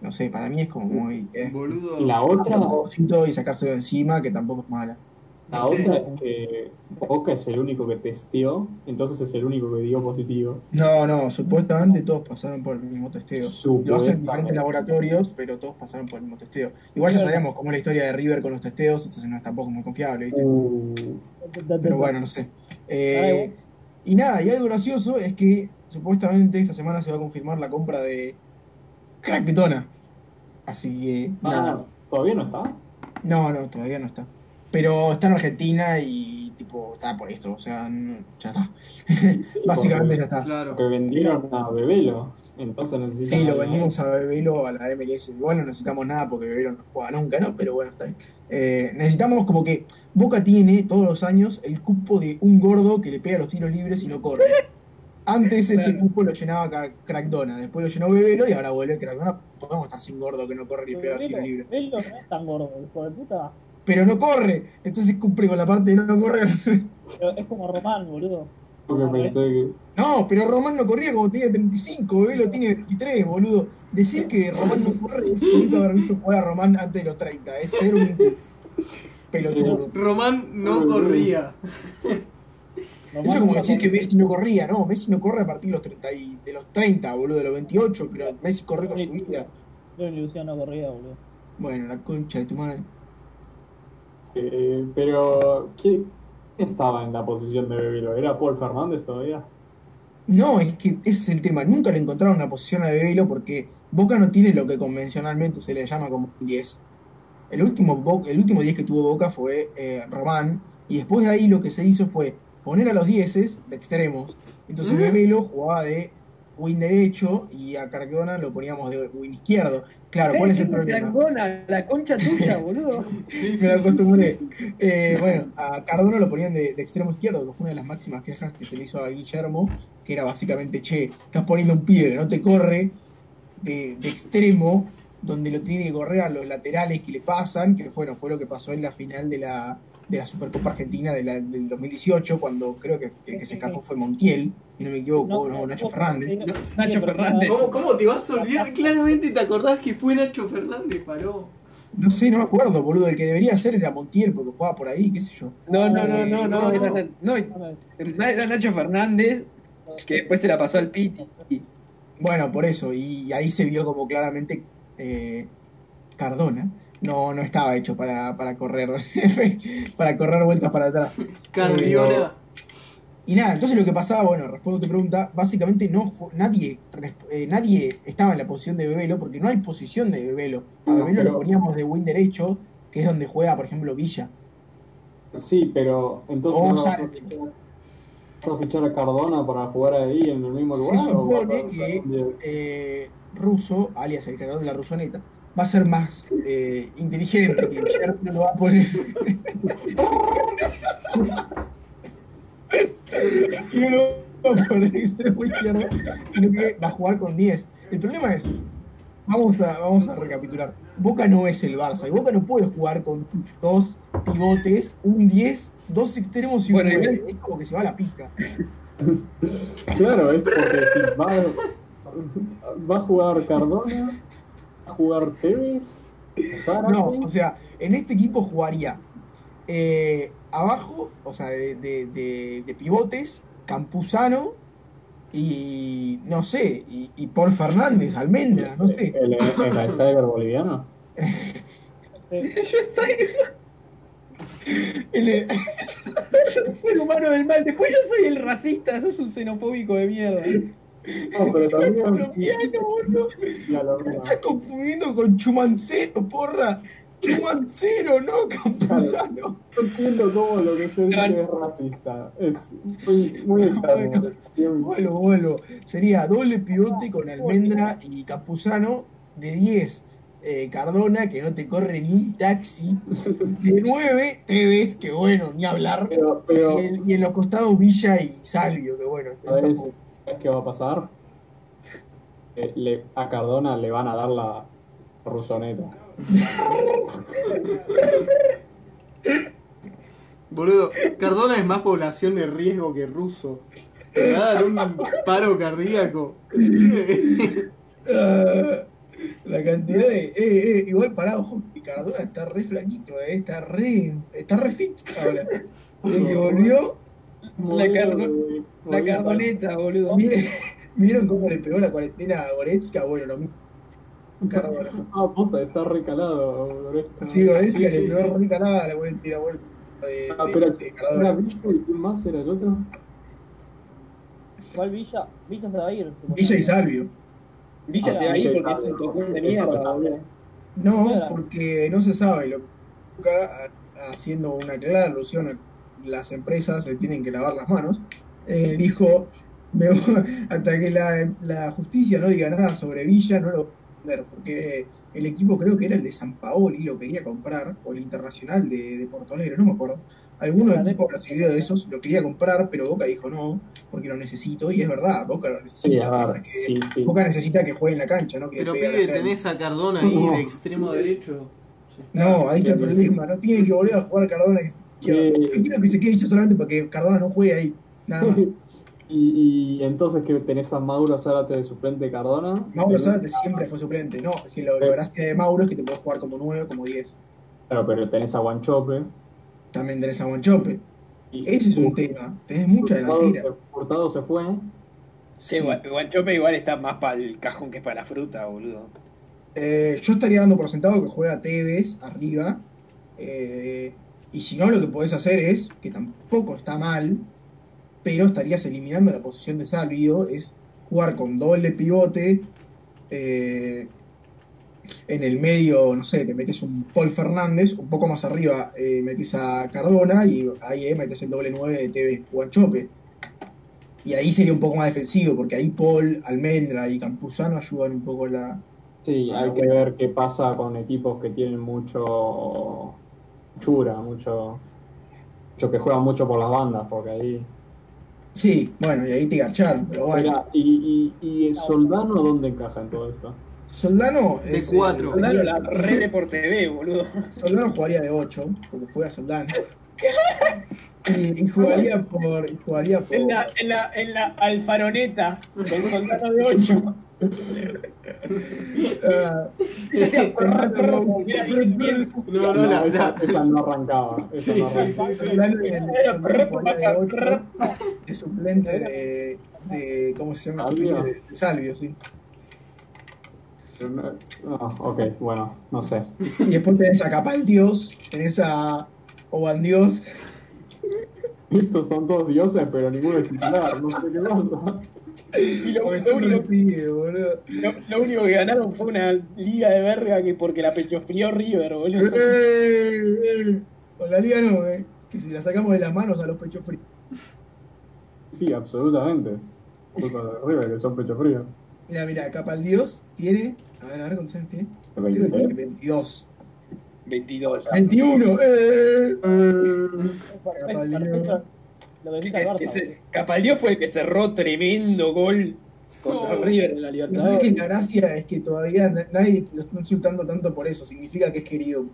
no sé, para mí es como muy eh, Boludo. La otra, propósito y sacárselo de encima, que tampoco es mala. La otra es que Boca es el único que testeó, entonces es el único que dio positivo. No, no, supuestamente todos pasaron por el mismo testeo. Lo hacen en diferentes laboratorios, pero todos pasaron por el mismo testeo. Igual ya sabíamos cómo es la historia de River con los testeos, entonces no es tampoco muy confiable, ¿viste? Uh, Pero bueno, no sé. Eh, y nada, y algo gracioso es que supuestamente esta semana se va a confirmar la compra de Crackdona. Así que, ah, nada. ¿Todavía no está? No, no, todavía no está. Pero está en Argentina y, tipo, está por esto. O sea, ya está. [laughs] Básicamente ya está. Claro. Que vendieron a Bebelo, entonces. Sí, lo vendimos a Bebelo a la MLS. Igual no necesitamos nada porque Bebelo no juega nunca, ¿no? Pero bueno, está bien. Eh, necesitamos como que Boca tiene todos los años el cupo de un gordo que le pega los tiros libres y no corre. Antes ese Claro. cupo lo llenaba Crackdona, después lo llenó Bebelo y ahora vuelve Crackdona. Podemos estar sin gordo que no corre y pega los tiros libres. Velo no es tan gordo, hijo de puta. Pero no corre, entonces cumple con la parte de no correr. Pero es como Román, boludo. Porque pensé que... No, pero Román no corría como tenía 35, Bebelo tiene 23, boludo. Decir que Román no corre es nunca haber visto jugar a Román antes de los 30, es ser un pelotudo. Román no corría. Román Eso es como decir que. Messi no corría, no, Messi no corre a partir de los 30, y- de los 30 boludo, de los 28, pero Messi corre con su vida. Creo que Luciano no corría, boludo. Bueno, la concha de tu madre. Eh, pero, ¿quién estaba en la posición de Bebelo? ¿Era Paul Fernández todavía? No, es que ese es el tema, nunca le encontraron una posición a Bebelo porque Boca no tiene lo que convencionalmente se le llama como un 10. El último, Bo- el último 10 que tuvo Boca fue eh, Román, y después de ahí lo que se hizo fue poner a los 10 de extremos. Entonces ¿Mm? Bebelo jugaba de win derecho y a Cardona lo poníamos de win izquierdo. Claro, ¿cuál es el problema? Crackdona, la concha tuya, boludo. [laughs] Me la acostumbré. Eh, bueno, a Cardona lo ponían de, de extremo izquierdo, que fue una de las máximas quejas que se le hizo a Guillermo, que era básicamente, che, estás poniendo un pibe que no te corre de, de extremo, donde lo tiene que correr a los laterales que le pasan, que bueno, fue lo que pasó en la final de la, de la Supercopa Argentina de la- del 2018, cuando creo que el que se escapó fue Montiel, y no me equivoco, no, Nacho Fernández. Nacho Fernández. ¿Cómo, ¿Cómo te vas a olvidar? Claramente te acordás que fue Nacho Fernández, paró. No sé, no me acuerdo, boludo, el que debería ser era Montiel, porque jugaba por ahí, qué sé yo. No, no, no, no, no, No, era, no. no, era Nacho Fernández, que después se la pasó al Piti. Bueno, por eso, y ahí se vio como claramente eh, Cardona no, no estaba hecho para, para correr [laughs] para correr vueltas para atrás. Cardiona. Y nada, entonces lo que pasaba, bueno, respondo a tu pregunta, básicamente no nadie, eh, nadie estaba en la posición de Bebelo, porque no hay posición de Bebelo. A No, Bebelo pero- lo poníamos de win derecho, que es donde juega, por ejemplo, Villa. Sí, pero entonces ¿no vas, a fichar, vas a fichar a Cardona para jugar ahí en el mismo Se lugar? a supone que- eh, Russo, alias el creador de la Rusoneta, va a ser más eh, inteligente que [laughs] Cher, no lo va a poner. [laughs] [laughs] y no lo va a poner de extremo izquierdo, sino que va a jugar con 10. El problema es, vamos a, vamos a recapitular. Boca no es el Barça, y Boca no puede jugar con dos pivotes, un 10, dos extremos y un Bueno, 9. Es como que se va a la pija. Claro, es porque si va, va a jugar Cardona, va a jugar Tevez, Zárate. No, o sea, en este equipo jugaría eh, abajo, o sea, de, de- de- de pivotes, Campuzano y no sé, y, y Paul Fernández, Almendra, no sé. el, el Tiger boliviano. El- Ser humano del mal. Después yo soy el racista, sos un xenofóbico de mierda. No, pero también colombiano, boludo. locura. Estás confundiendo con Chumancero, porra. Chumancero, no [laughs] Campuzano. No entiendo cómo lo que yo dije es racista. Es muy, muy [laughs] extraño. Vuelvo, vuelvo. Sería doble pivote con Almendra y Campuzano. De 10, eh, Cardona, que no te corre ni un taxi. De [laughs] 9, Tevez, que bueno, ni hablar. Pero, pero Y, en- y en los costados Villa y Salvio, que bueno. eso ¿sabes, tampoco- sabes qué va a pasar? Eh, le- a Cardona le van a dar la rusoneta. Boludo, Cardona es más población de riesgo que ruso. Te va a dar un paro cardíaco. [laughs] La cantidad de. Eh, eh, igual parado, ojo, que Cardona está re flaquito, eh, está re. Está re fit ahora. Desde que volvió, La, cardo- la cardoneta, boludo. [laughs] miren- ¿vieron cómo le pegó la cuarentena a Goretzka? Bueno, lo mismo. Ah, posta, está recalado. Sí, Goretzka Sí, sí, pegó sí. re calada la cuarentena, bueno. De, Ah, de- pero de ¿era Cardona. Villa y quién más era el otro? ¿Cuál Villa? Villa se va a ir. Villa y Salvio. Villa Ah, se va a ir y porque es un de mierda. No, porque no se sabe. Lo haciendo una clara alusión a las empresas se tienen que lavar las manos, eh, dijo, "Me voy- [laughs] hasta que la, la justicia no diga nada sobre Villa, no lo vender, porque el equipo creo que era el de San Paoli, lo quería comprar, o el Internacional de, de Porto Alegre, no me acuerdo. Alguno Vale. equipo brasileño de esos lo quería comprar, pero Boca dijo no, porque lo necesito, y es verdad, Boca lo necesita. Sí, a ver, Es que sí, sí. Boca necesita que juegue en la cancha, ¿no? Que Pero pibe, tenés a Cardona ahí No. de extremo derecho. No, ahí está el problema. No tienen que volver a jugar Cardona. Yo Sí. quiero que se quede dicho solamente para que Cardona no juegue ahí. Nada más. [laughs] Y, y entonces que tenés a Mauro Zárate de suplente de Cardona. Mauro Zárate siempre fue suplente. No, es que lo, lo gracia de Mauro es que te puede jugar como 9, como 10. Claro, pero tenés a Guanchope. También tenés a Guanchope. Y Ese es un tema. Tenés mucha delantera. Hurtado se fue. Sí. Gua- Guanchope igual está más para el cajón que para la fruta, boludo. Eh, yo estaría dando por sentado que juega Tevez arriba. Eh, y si no, lo que podés hacer es, que tampoco está mal, pero estarías eliminando la posición de Salvio, es jugar con doble pivote. eh, en el medio, no sé, te metes un Paul Fernández, un poco más arriba eh, metes a Cardona y ahí eh, metes el doble 9 de Tevez Guanchope. Y ahí sería un poco más defensivo, porque ahí Paul, Almendra y Campuzano ayudan un poco la, Sí, hay que ver qué pasa con equipos que tienen mucho chura, mucho, mucho que juegan mucho por las bandas, porque ahí. Sí, bueno, y ahí te garcharon, pero bueno. Mirá, y, y, y el Soldano dónde encaja en todo esto? Soldano De es, cuatro. eh, Soldano la [laughs] red de por TV, boludo. Soldano jugaría de 8, como juega Soldano. [laughs] Y, y jugaría por. y jugaría por. En la, en la, en la alfaroneta, con Soldano de 8. No, no, la, esa, esa no arrancaba. Esa Sí, no sí, arrancaba. sí, sí. Soldano en- Soldano jugaría de 8 de suplente de, de. ¿Cómo se llama? Salvio. De, de Salvio, sí. No, ok, bueno, no sé. Y después tenés a Capal Dios, tenés a Oban Dios. Estos son todos dioses, pero ninguno es titular, no sé qué pasa. Y lo, lo único, boludo. lo- lo único que ganaron fue una liga de verga que porque la pechofrió River, boludo. [laughs] Eh, eh. Con la liga no, eh. Que si la sacamos de las manos a los pechos fríos. Sí, absolutamente. Culpa de River, que son pecho frío. Mira, mira, Capal Dios tiene. A ver, a ver cuántos años tiene. ¿El Creo que tiene 23? 22. 22. 21, eh. Perfecto, perfecto. Lo que Es- Capaldió fue el que cerró tremendo gol contra Oh. River en la Pero sabes Libertadores. que la gracia es que todavía na- nadie lo está insultando tanto por eso. Significa que es querido.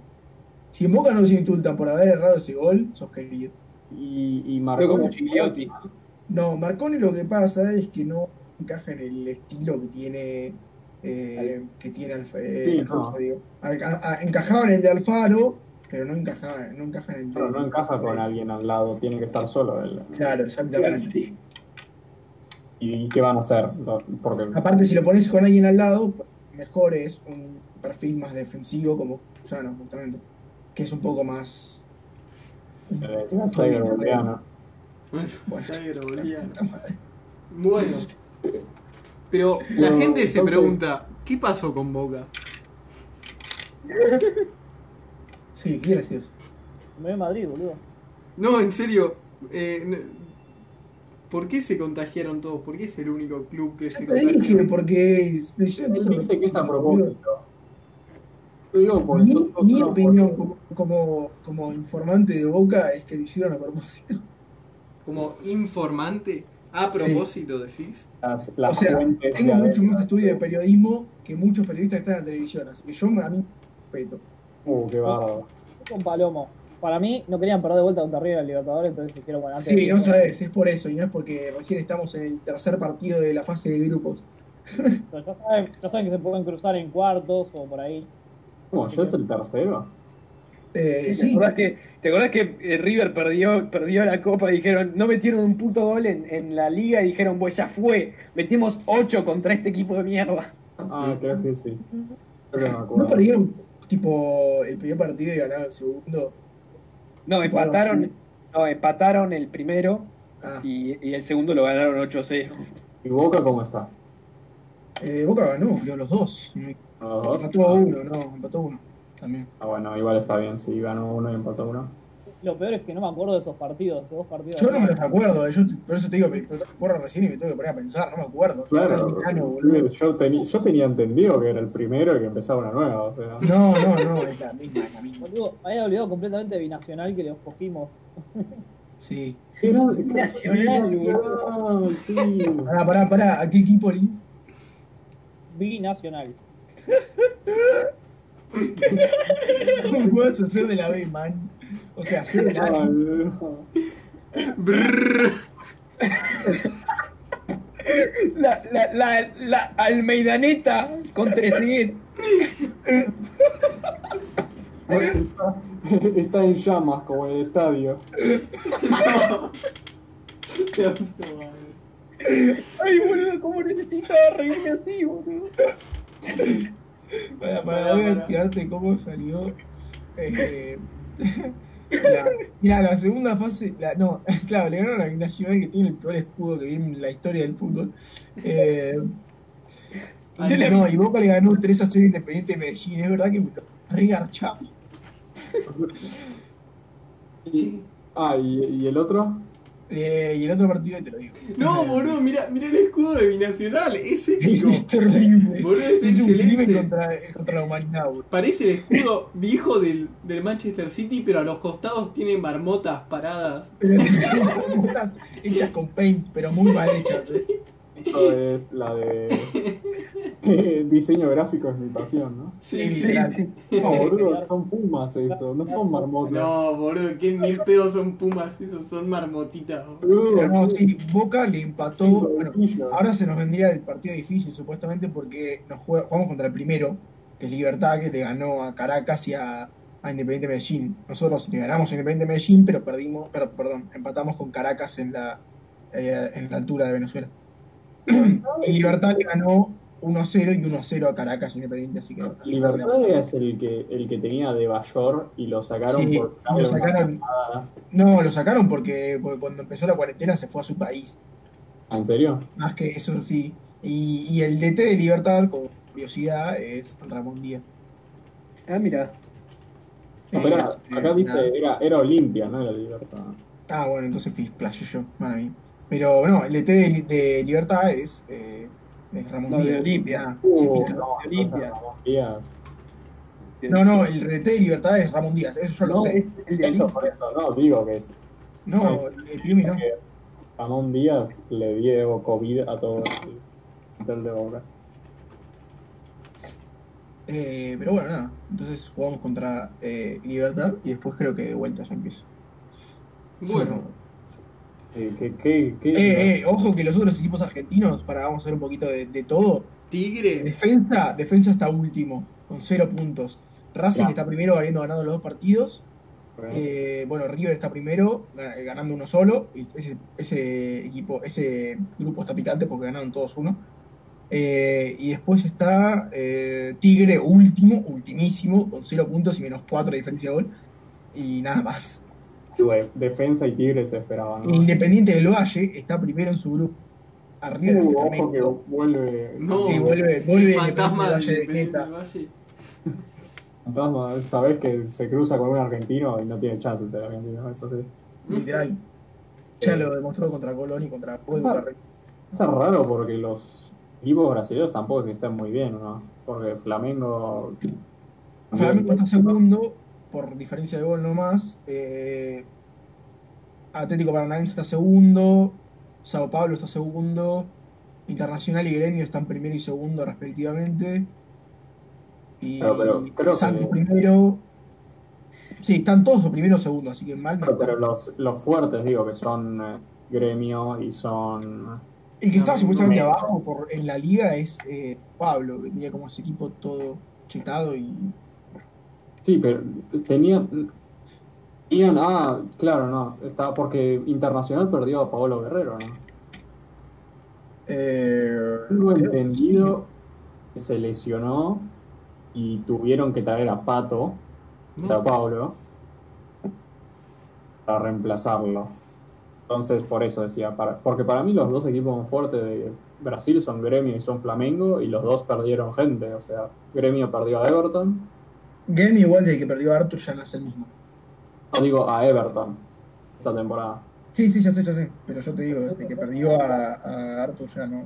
Si en Boca no se insultan por haber errado ese gol, sos querido. Y, Marconi. No, Marconi lo que pasa es que no encaja en el estilo que tiene eh, que tiene Alfa, eh, Sí, Alfonso, no. digo. Al- a- a- encajaba en el de Alfaro, pero no encajaba, no encaja en Claro, no encaja con alguien al lado, tiene que estar solo él. Claro, exactamente. sí. ¿Y qué van a hacer? Porque Aparte, si lo pones con alguien al lado, mejor es un perfil más defensivo como Susano, justamente. Que es un poco más. Tiger Boliano. Bueno. Tiger. Pero la No, gente se pregunta, ¿qué pasó con Boca? [laughs] Sí, gracias. Me voy a Madrid, boludo. No, en serio. eh, ¿Por qué se contagiaron todos? ¿Por qué es el único club que se te dije, porque. hicieron Él dice que es a propósito. Yo digo, Mi, mi opinión como, como, como informante de Boca es que lo hicieron a propósito. Como informante. A propósito, decís. Las, las o sea, tengo mucho más estudio de periodismo que muchos periodistas que están en la televisión, así que yo a mí respeto. Uh, qué bárbaro. Con Palomo. Para mí, no querían perder de vuelta contra River en el Libertadores, entonces dijeron, bueno, antes Sí, de- no sabes, es por eso, y no es porque recién estamos en el tercer partido de la fase de grupos. [laughs] Pero ya saben, ya saben que se pueden cruzar en cuartos o por ahí. ¿Cómo? ¿Ya es el tercero? Eh, ¿Te sí, acordás que, ¿te acordás que eh, River perdió, perdió la copa y dijeron, no metieron un puto gol en, en la liga y dijeron, pues ya fue, metimos 8 contra este equipo de mierda? Ah, creo que sí. Creo que no me no acuerdo. perdieron tipo el primer partido y ganaron el segundo. No, empataron, no, empataron el primero Ah, y, y el segundo lo ganaron 8-0. ¿Y Boca cómo está? eh, Boca ganó, los dos. ¿Los dos? Empató a uno, no, empató a uno también. Ah, bueno, igual está bien, si ganó uno y empató uno. Lo peor es que no me acuerdo de esos partidos, de dos partidos. Yo no me los acuerdo, yo te- por eso te digo, me me porra recién y me tengo que poner a pensar, no me acuerdo. Yo Claro, lejano, boludo. yo, teni- yo tenía entendido que era el primero y que empezaba una nueva. O sea. No, no, no, es la misma, es la misma. Boludo, me había olvidado completamente de Binacional que los cogimos. Sí. Era Nacional, Nacional, sí. Pará, pará, pará, ¿a qué equipo Lee? Binacional. [laughs] ¿Cómo puedes hacer de la B, man? O sea, hacer de la A. no. Brrr. La, la, la, la Almeidaneta contra Trezeguet. Está, está en llamas como el estadio. Ay, boludo, cómo necesitaba reírme así, boludo. Para, para, voy a tirarte cómo salió. Eh, la, mira, la segunda fase. La, no, [laughs] claro, le ganaron a Binacional que tiene el peor escudo que vi en la historia del fútbol. Eh, y, no, y Boca le ganó 3 a 0 Independiente de Medellín. Es verdad que me lo regarchamos. Y- ah, ¿y, y el otro? Eh, y el otro partido te lo digo. No, boludo, mira, mira el escudo de Binacional, [laughs] es Es, épico. es terrible. Boludo, es Es un crimen excelente. contra, contra la humanidad, boludo. Parece el escudo viejo del, del Manchester City, pero a los costados tiene marmotas paradas. [laughs] Pero marmotas hechas con paint, pero muy mal hechas. [laughs] ¿eh? Esto es la de. [laughs] diseño gráfico es mi pasión, ¿no? Sí, Sí. No, boludo, son pumas eso, no son marmotas. No, boludo, que ni pedo son pumas, esos son marmotitas. boludo. No, sí, Boca le empató. Bueno, ahora se nos vendría el partido difícil, supuestamente, porque nos juega- jugamos contra el primero, que es Libertad, que le ganó a Caracas y a, a Independiente Medellín. Nosotros le ganamos a Independiente Medellín, pero perdimos, pero, perdón, empatamos con Caracas en la, eh, en la altura de Venezuela. y Libertad le ganó 1 a 0 y 1 a 0 a Caracas Independiente, así que. Libertad es el que, el que tenía de Bayor y lo sacaron Sí, por lo sacaron. No, lo sacaron porque, porque cuando empezó la cuarentena se fue a su país. ¿En serio? Más que eso sí. Y, y el DT de Libertad, con curiosidad, es Ramón Díaz. Ah, mira. No, pero Eh, acá eh, dice, nada. era, era Olimpia, no era Libertad. Ah, bueno, entonces flashe yo, para mí. Pero no, el DT de, de Libertad es, eh, es Ramón No, de Díaz. Olimpia. Uh, sí, no, claro. Olimpia. Ramón Díaz. no, no, el DT de Libertad es Ramón Díaz, eso yo lo sé. es el de Eso por eso, no, digo que es. No, el Piumi no. porque Ramón Díaz le dio COVID a todo el de Boca. Eh, pero bueno, nada. Entonces jugamos contra eh, Libertad y después creo que de vuelta ya empiezo. Bueno, Eh, ¿Qué, qué, qué- Eh, eh, ojo que los otros equipos argentinos, para vamos a ver un poquito de, de todo. Tigre. Defensa, defensa está último, con cero puntos. Racing está primero habiendo ganado los dos partidos. Bueno, Eh, bueno, River está primero, ga- ganando uno solo. Y ese, ese equipo, ese grupo está picante porque ganaron todos uno. Eh, y después está eh, Tigre último, ultimísimo, con cero puntos y menos cuatro de diferencia de gol. Y nada más. Güey, defensa y Tigre se esperaban. ¿no? Independiente del Valle está primero en su grupo. Arriba Uh, ojo que vuelve. No. Sí, vuelve, vuelve Fantasma Independiente del Valle de Valle. Fantasma, sabés que se cruza con un argentino y no tiene chances el argentino, eso sí. Literal. Ya lo demostró contra Colón y contra River. Está raro porque los equipos brasileños tampoco es que estén muy bien, ¿no? Porque Flamengo. Flamengo está segundo por diferencia de gol nomás. Eh, Atlético Paranaense está segundo. Sao Paulo está segundo. Internacional y Gremio están primero y segundo respectivamente. Y Pero- pero creo que- Santos primero. Sí, están todos primero o segundo, así que mal no Pero, los, los fuertes, digo, que son eh, gremio y son. El que estaba No, supuestamente no me- abajo por, en la liga es eh, Pablo, que tenía como ese equipo todo chetado y. Sí, pero tenía. Tenían, ah, claro, no. Estaba porque Internacional perdió a Paolo Guerrero, ¿no? Eh, Tengo entendido que se lesionó y tuvieron que traer a Pato, No. Sao Paulo, para reemplazarlo. Entonces, por eso decía, para, porque para mí los dos equipos más fuertes de Brasil son Gremio y son Flamengo, y los dos perdieron gente. O sea, Gremio perdió a Everton, Gremio igual de que perdió a Arthur ya no es el mismo. no digo a Everton, esta temporada. Sí, sí, ya sé, ya sé. Pero yo te digo, desde que perdió a, a Arthur ya no.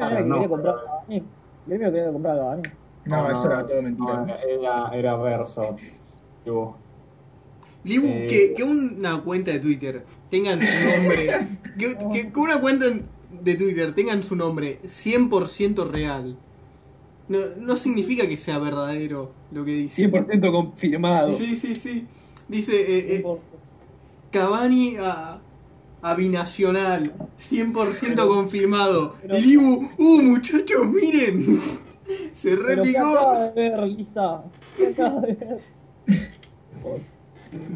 Ah, no, quería comprar pero- a. Gremio quería comprar a Cavani. No, eso era todo mentira. no, era, era verso. Digo, Libu, Eh. [laughs] que, que una cuenta de Twitter tengan su nombre. que, que- que una cuenta de Twitter tengan su nombre 100% real. No, no significa que sea verdadero lo que dice. 100% confirmado. Sí, sí, sí. Dice eh, eh, Cavani a, a Binacional. 100% confirmado. pero- y Libu, uh, muchachos, miren. [laughs] Se Pero ¿qué repicó. acaba de ver, Lisa? ¿Qué acaba de ver?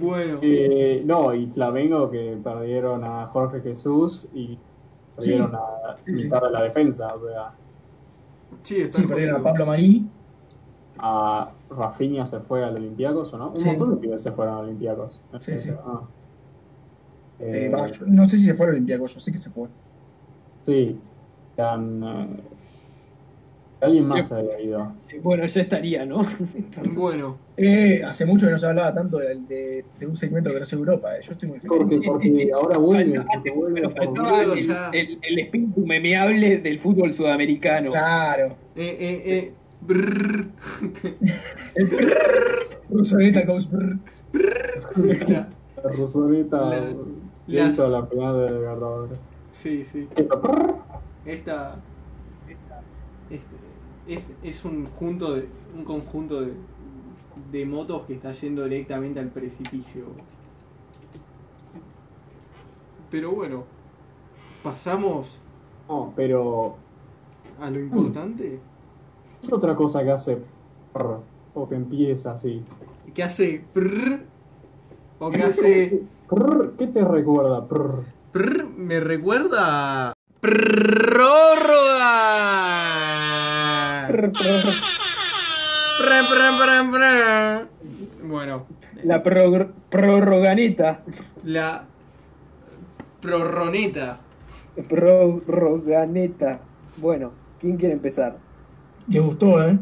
Bueno. Eh, no, y Flamengo que perdieron a Jorge Jesús y perdieron a Sí, mitad de la defensa, o sea, Sí, está Sí, perdieron a. Pablo Marí. a Rafinha se fue al Olympiacos o no? Un Sí. montón de pibes se fueron al Olympiacos. Sí, sí. Ah. Eh, Eh, no sé si se fue al Olympiaco, yo sé que se fue. sí, eran, eh, alguien más se había ido. Bueno, ya estaría, ¿no? [laughs] Bueno. Eh, hace mucho que no se hablaba tanto de, de- de un segmento que no es Europa. eh. Yo estoy muy feliz. Porque, porque ahora vuelve, Falta- porque vuelve faltaba Luego el, el- el espíritu memeable del fútbol sudamericano. Claro. Eh, eh, eh. brrr. [laughs] Rusoneta goes brr. La- la Rosalita La- las- a la final de Libertadores. sí, sí. Esta. Este, es, es un junto de. un conjunto de, de motos que está yendo directamente al precipicio. Pero bueno. Pasamos No, pero a lo importante. es otra cosa que hace prr, o que empieza así. ¿Qué hace? o que hace. ¿Qué te recuerda? Prr. me recuerda. Prórroga. Bueno, La prog- prorroganeta. la prorroneta. Prorroganeta. Bueno, ¿quién quiere empezar? ¿Te gustó, eh?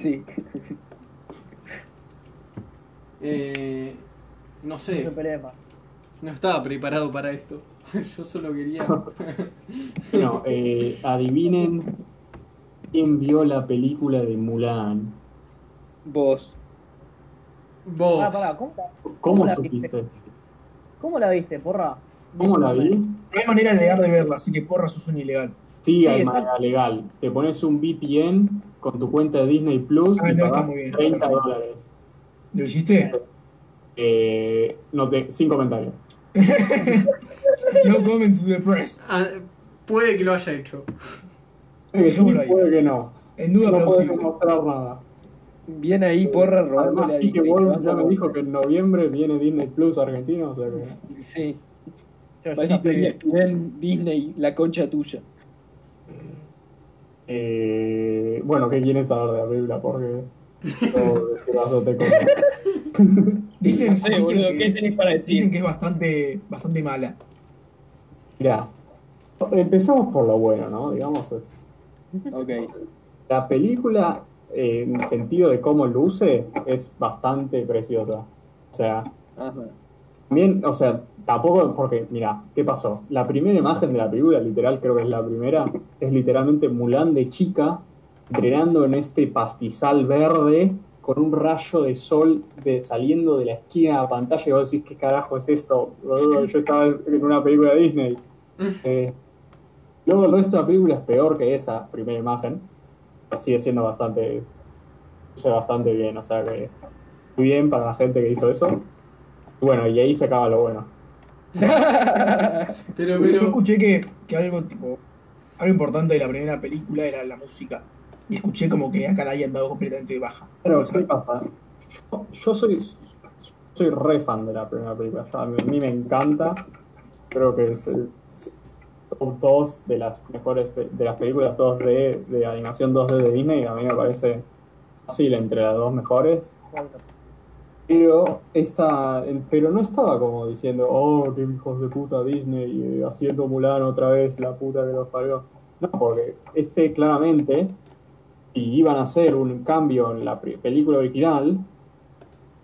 Sí. Eh, no sé, no estaba preparado para esto. [laughs] Yo solo quería. [laughs] [laughs] Bueno, eh, adivinen quién vio la película de Mulan. Vos. Vos. Pará, ¿cómo, la- ¿Cómo la supiste? viste? ¿Cómo la viste, porra? ¿Cómo la vi? No hay manera legal de verla, así que porra, sos un ilegal. Sí, hay exacto. manera legal. Te pones un VPN con tu cuenta de Disney Plus Ah, y no, pagás muy bien. 30 dólares. ¿Lo hiciste? Eh, no te, sin comentarios. [laughs] No comments to the press. Ah, puede que lo haya hecho. Puede que sí, ahí. puede que no. En duda No plausible. demostrar nada. Bien ahí, porra, Además, robándole a Kike Disney. Wolf ya me dijo que en noviembre viene Disney Plus argentino, o sea que... Sí. ESPN, Disney, la concha tuya. Eh, bueno, ¿qué quieren saber de la película? Porque... [laughs] Cosas. [laughs] Dicen, No sé, dicen boludo, que, ¿qué tenés para dicen que es bastante, bastante mala. Mirá, empezamos por lo bueno, ¿no? Digamos, Ok. la película, eh, en el sentido de cómo luce, es bastante preciosa. O sea, Ajá. también, o sea, tampoco, porque, mira, ¿qué pasó? La primera imagen de la película, literal, creo que es la primera, es literalmente Mulan de chica, entrenando en este pastizal verde, con un rayo de sol de, saliendo de la esquina de la pantalla, y vos decís, ¿qué carajo es esto? Yo estaba en una película de Disney. [laughs] Eh, luego el resto de la película es peor que esa primera imagen, sigue siendo bastante, luce bastante bien, o sea que muy bien para la gente que hizo eso. Y bueno, y ahí se acaba lo bueno. [laughs] Pero, Yo pero. escuché que, que algo tipo algo importante de la primera película era la música. Y escuché como que acá la habían dado completamente baja. Pero, ¿qué pasa? Yo, yo soy, soy re fan de la primera película. O sea, a, mí, a mí me encanta. Creo que es el es top 2 de las mejores de las películas 2D de animación 2D de Disney. A mí me parece fácil entre las dos mejores. Pero esta, pero no estaba como diciendo, oh, qué hijos de puta Disney, haciendo Mulan otra vez, la puta que los parió. No, porque este claramente, si iban a hacer un cambio en la película original,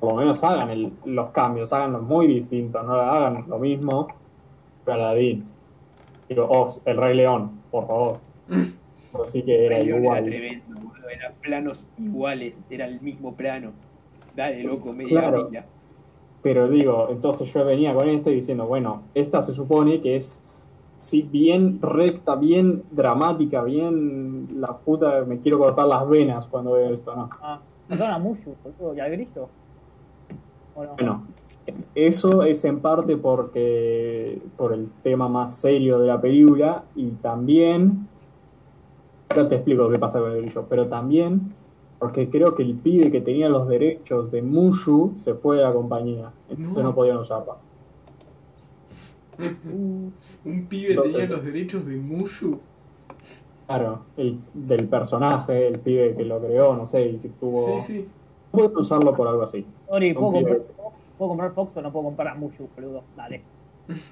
por lo menos hagan el- los cambios, háganlos muy distintos, no hagan lo mismo que Aladdin. Digo, oh, el Rey León, por favor. [clears throat] Así que era igual. Era tremendo, boludo. Eran planos iguales, era el mismo plano. Dale, loco, media Claro. milla. Pero digo, entonces yo venía con este diciendo, bueno, esta se supone que es sí, bien recta, bien dramática, bien la puta, me quiero cortar las venas cuando veo esto, ¿no? Ah, mataron a Mushu, boludo, y al Grillo. ¿O no? Bueno, eso es en parte porque por el tema más serio de la película y también, ahora te explico qué pasa con el grillo, pero también porque creo que el pibe que tenía los derechos de Mushu se fue de la compañía, entonces No. no podían usarla. [laughs] Un pibe Entonces- tenía los derechos de Mushu. Claro, el, del personaje, el pibe que lo creó, no sé, y que tuvo... Sí, sí. No pueden usarlo por algo así. Sorry, ¿puedo Un comprar, pibe. Puedo comprar Fox, pero no puedo comprar a Mushu, boludo. Dale.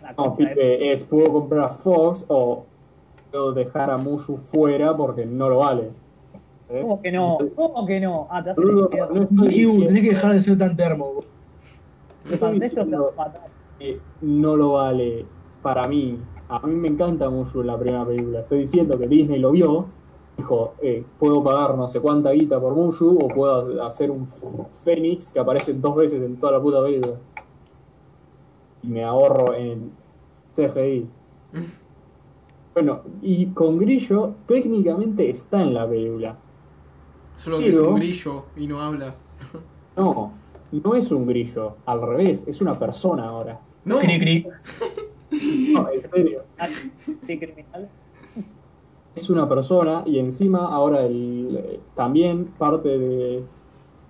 La No, de- pibe, es puedo comprar a Fox o puedo dejar a Mushu fuera porque no lo vale. ¿Ves? ¿Cómo que no? ¿Cómo que no? Ah, te hace Boludo, la no estoy tenés que dejar de ser tan termo. no estoy diciendo que no lo vale para mí. A mí me encanta Mushu en la primera película. Estoy diciendo que Disney lo vio. Dijo, eh, puedo pagar no sé cuánta guita por Mushu o puedo hacer un Fénix que aparece dos veces en toda la puta película. Y me ahorro en CGI. [laughs] Bueno, y con Grillo técnicamente está en la película. Solo que es un grillo y no habla. [laughs] No, no es un grillo, al revés, es una persona ahora. No, Cri, cri. No, en serio. Criminal. Es una persona y encima ahora el, también parte de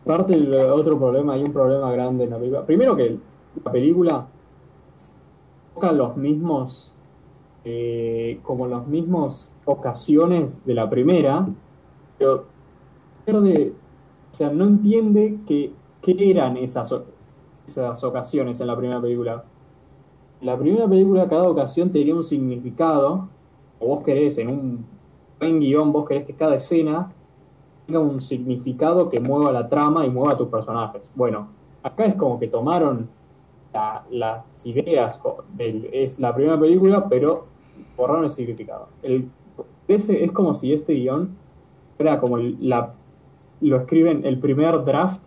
parte del otro problema hay un problema grande en la película primero que la película toca los mismos eh, como los mismos ocasiones de la primera pero pierde, o sea, no entiende que, qué eran esas, esas ocasiones en la primera película. La primera película cada ocasión tenía un significado, o vos querés en un buen guion, vos querés que cada escena tenga un significado que mueva la trama y mueva a tus personajes. Bueno, acá es como que tomaron la- las ideas del- es la primera película, pero borraron el significado. El, ese, es como si este guion era como el- la, lo escriben, el primer draft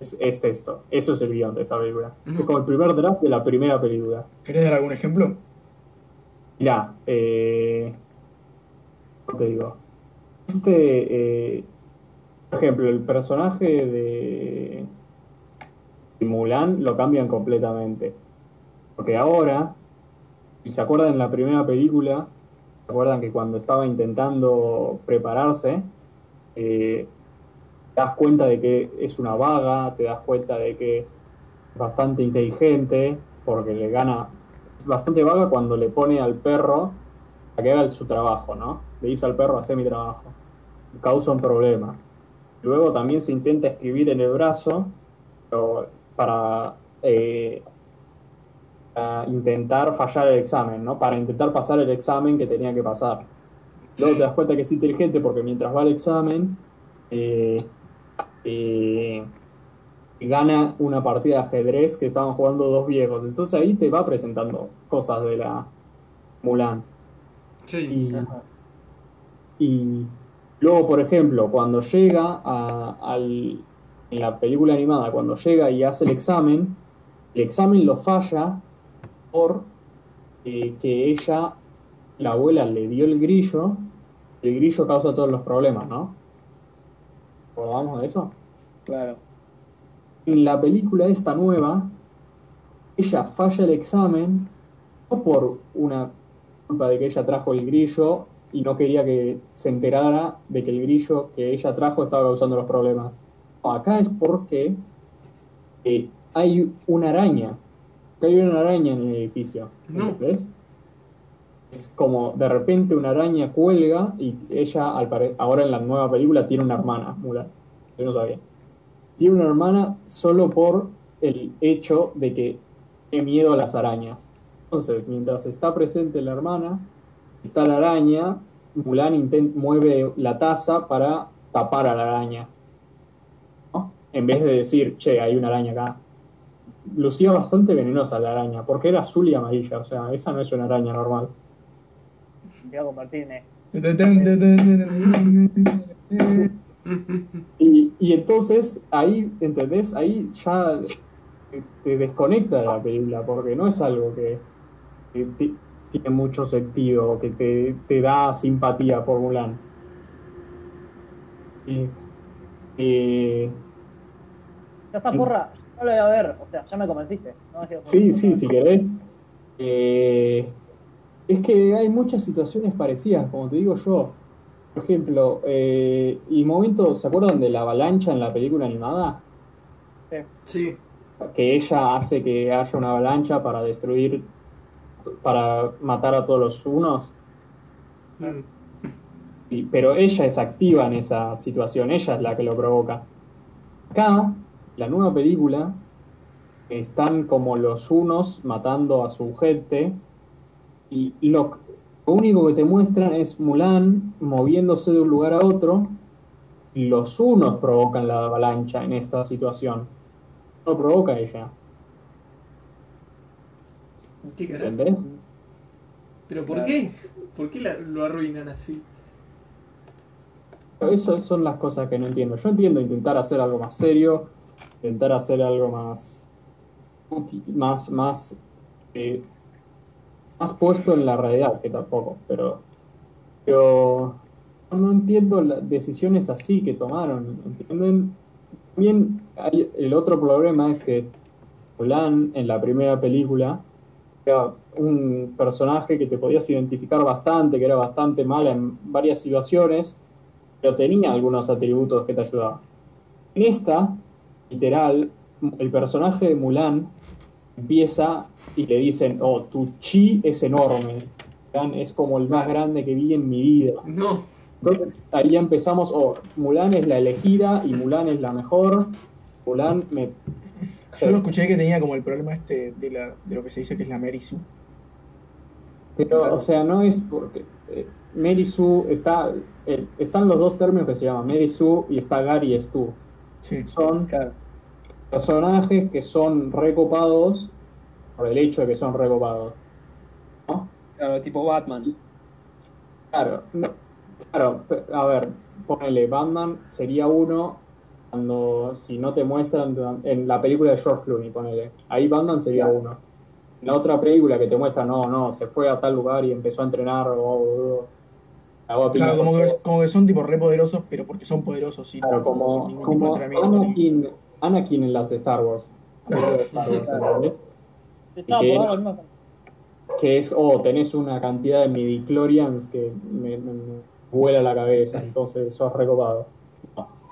es, es esto. Eso es el guion de esta película. Es como el primer draft de la primera película. ¿Querés dar algún ejemplo? Mirá, eh, ¿cómo te digo? Este, eh, por ejemplo, el personaje de, Mulan lo cambian completamente. Porque ahora, si se acuerdan en la primera película, se acuerdan que cuando estaba intentando prepararse, eh, te das cuenta de que es una vaga, te das cuenta de que es bastante inteligente, porque le gana bastante vaga cuando le pone al perro a que haga su trabajo, ¿no? Le dice al perro, hacer mi trabajo. Causa un problema. Luego también se intenta escribir en el brazo para eh, a intentar fallar el examen, ¿no? Para intentar pasar el examen que tenía que pasar. Luego te das cuenta que es inteligente porque mientras va al examen, eh, eh, gana una partida de ajedrez que estaban jugando dos viejos. Entonces ahí te va presentando cosas de la Mulan. Sí. Y, y luego, por ejemplo, cuando llega a, al, en la película animada, cuando llega y hace el examen, el examen lo falla por eh, que ella, la abuela, le dio el grillo, el grillo causa todos los problemas, ¿no? ¿Recordamos de eso? Claro. En la película esta nueva, ella falla el examen, no por una culpa de que ella trajo el grillo y no quería que se enterara de que el grillo que ella trajo estaba causando los problemas. No, acá es porque eh, hay una araña. Hay una araña en el edificio. No. ¿Ves? Es como de repente una araña cuelga y ella, al ahora en la nueva película, tiene una hermana, Mulan. Yo no sabía tiene una hermana solo por el hecho de que tiene miedo a las arañas. Entonces, mientras está presente la hermana, está la araña, Mulan mueve la taza para tapar a la araña. ¿no? En vez de decir, che, hay una araña acá. Lucía bastante venenosa la araña, porque era azul y amarilla, o sea, esa no es una araña normal. A convertirme. [laughs] Y, y entonces ahí, ¿entendés? Ahí ya te, desconecta de la película, porque no es algo que, que ti- tiene mucho sentido, o que te, te da simpatía por Mulan. Y, eh, Ya está, porra. No lo voy a ver. O sea, ya me convenciste. No me sí, sí, si querés. Eh, es que hay muchas situaciones parecidas, como te digo yo. Por ejemplo, eh, y momentos, ¿se acuerdan de la avalancha en la película animada? Sí. que ella hace que haya una avalancha para destruir, para matar a todos los unos, Mm. y- pero ella es activa en esa situación, ella es la que lo provoca. Acá, la nueva película, están como los unos matando a su gente, y lo, lo único que te muestran es Mulan moviéndose de un lugar a otro, y los unos provocan la avalancha en esta situación. No provoca ella. ¿Qué carajo? ¿Entendés? ¿Pero por qué? ¿Por qué la- lo arruinan así? Eso son las cosas que no entiendo. Yo entiendo intentar hacer algo más serio, intentar hacer algo más más, más, eh, más puesto en la realidad, que tampoco, pero, pero no, entiendo las decisiones así que tomaron, ¿entienden? También hay, el otro problema es que Mulan en la primera película era un personaje que te podías identificar bastante, que era bastante mala en varias situaciones, pero tenía algunos atributos que te ayudaban. En esta, literal, el personaje de Mulan empieza y le dicen, oh, tu chi es enorme, Mulan es como el más grande que vi en mi vida. No. Entonces ahí ya empezamos, oh, Mulan es la elegida y Mulan es la mejor. Mulan me... Solo escuché que tenía como el problema este de, la, de lo que se dice que es la Mary Sue. Pero, o sea, no es porque... eh, Mary Sue está... eh, están los dos términos que se llaman Mary Sue y está Gary Stu. Sí. Son Claro. Personajes que son recopados por el hecho de que son recopados. ¿no? Claro, tipo Batman. Claro, no- claro, a ver, ponele, Batman sería uno cuando, si no te muestran en la película de George Clooney, ponele, ahí Batman sería uno. En la otra película que te muestra, no, no, se fue a tal lugar y empezó a entrenar, o, o- o- Claro, como que, como que son tipo re poderosos, pero porque son poderosos, sin Claro, como, como Anakin, Anakin en las de Star Wars. Claro. De Star Wars, ¿entendés? Estaba que- es, oh, tenés una cantidad de midichlorians que me, me- me vuela la cabeza, entonces sos recopado.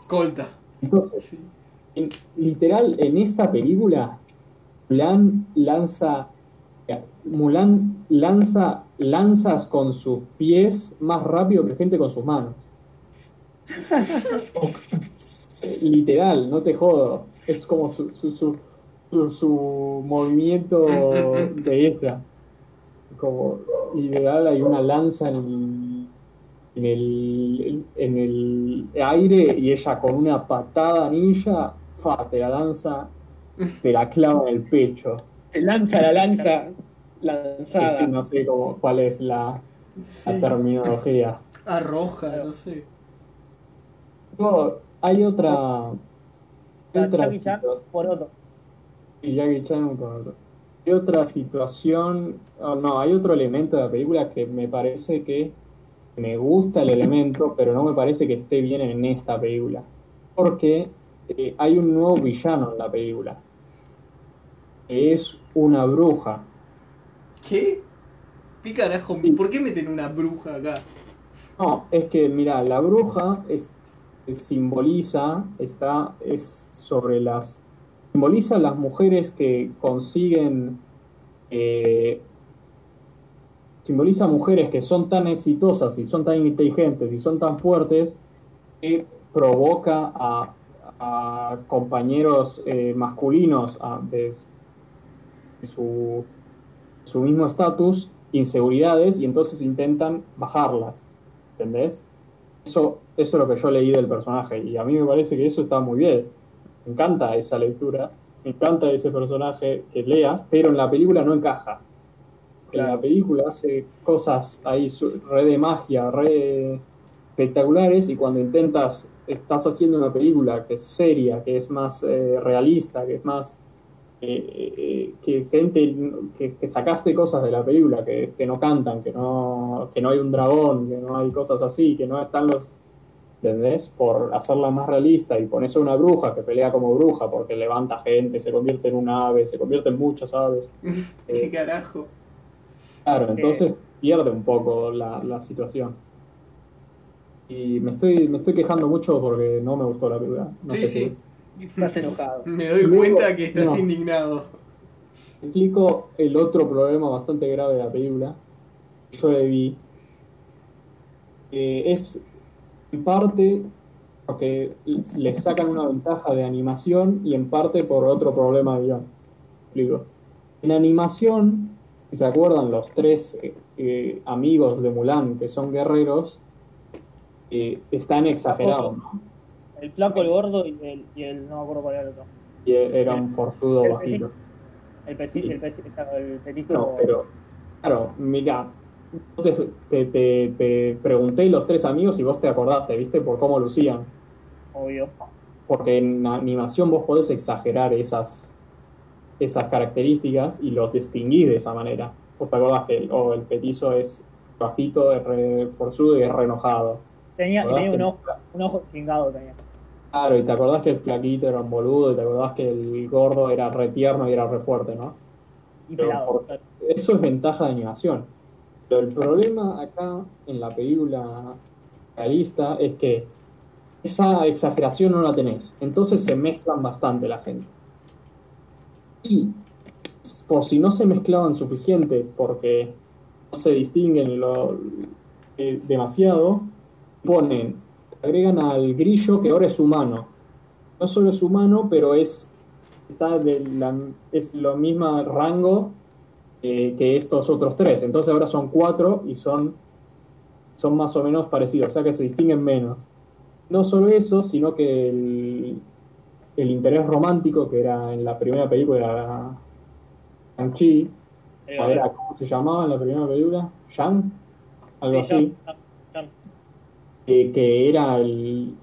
Colta. Entonces, Sí. en- literal, en esta película, Mulan lanza, Mulan lanza lanzas con sus pies más rápido que gente con sus manos. [laughs] Literal, no te jodo. Es como su, su, su, su- su movimiento de ella. Como literal hay una lanza en, en, el, en el aire y ella con una patada ninja, fa, te la lanza, te la clava en el pecho. Se lanza la lanza Sí, lanzada. no sé cómo, cuál es la, la terminología. Arroja, no sé. Luego, hay otra. hay otra Jackie Chan situación- por otro. y Jackie Chan con otro. Hay otra situación, oh, no, hay otro elemento de la película que me parece que me gusta el elemento, pero no me parece que esté bien en esta película. Porque eh, hay un nuevo villano en la película. Que es una bruja. ¿Qué? ¿Qué carajo? ¿Por qué meten una bruja acá? No, es que, mira, la bruja es- simboliza, está, es sobre las, simboliza las mujeres que consiguen, eh, simboliza mujeres que son tan exitosas y son tan inteligentes y son tan fuertes que provoca a, compañeros eh, masculinos a- de su, su mismo estatus inseguridades y entonces intentan bajarlas. ¿Entendés? Eso, eso es lo que yo leí del personaje y a mí me parece que eso está muy bien. Me encanta esa lectura, me encanta ese personaje que leas, pero en la película no encaja. En la película hace cosas ahí re de magia, re espectaculares y cuando intentas, estás haciendo una película que es seria, que es más eh, realista, que es más eh, eh, que gente que, que sacaste cosas de la película que, que no cantan, que no, que no hay un dragón, que no hay cosas así, que no están los ¿entendés? Por hacerla más realista y pones a una bruja que pelea como bruja porque levanta gente, se convierte en un ave, se convierte en muchas aves. [laughs] ¿Qué Eh, carajo? Claro, entonces pierde un poco la, la situación. Y me estoy, me estoy quejando mucho porque no me gustó la película. No Sí, sé sí. si- Estás enojado. [laughs] Me doy Luego- cuenta que estás no. indignado. explico el otro problema bastante grave de la película. Yo le vi. Eh, es en parte porque le sacan una ventaja de animación y en parte por otro problema de guion. Explico. En animación, si se acuerdan, los tres eh, eh, amigos de Mulan que son guerreros eh, están exagerados, ¿no? El flaco, el gordo y el, y el no me acuerdo cuál era el otro. Y era un forzudo El- bajito. El el el yo te, te, te- te pregunté los tres amigos y vos te acordaste, ¿viste? Por cómo lucían. Obvio. Porque en animación vos podés exagerar esas, esas características y los distinguís de esa manera. Vos te acordás que el, o el petizo es bajito, es re forzudo y es re enojado. Tenía, y ¿Acordás tenía un ojo, un ojo chingado tenía. Claro, y te acordás que el flaquito era un boludo, y te acordás que el gordo era re tierno y era re fuerte, ¿no? Y pelado. por- Eso es ventaja de animación. Pero el problema acá en la película realista es que esa exageración no la tenés. Entonces se mezclan bastante la gente. Y por si no se mezclaban suficiente porque no se distinguen lo, eh, demasiado, ponen, agregan al grillo que ahora es humano. No solo es humano, pero es está de la, es lo mismo rango eh, que estos otros tres. Entonces ahora son cuatro y son, son más o menos parecidos, o sea que se distinguen menos. No solo eso, sino que el, el interés romántico que era en la primera película era Shang-Chi, era, ¿cómo se llamaba en la primera película? ¿Shang? Algo así. Eh, que era el.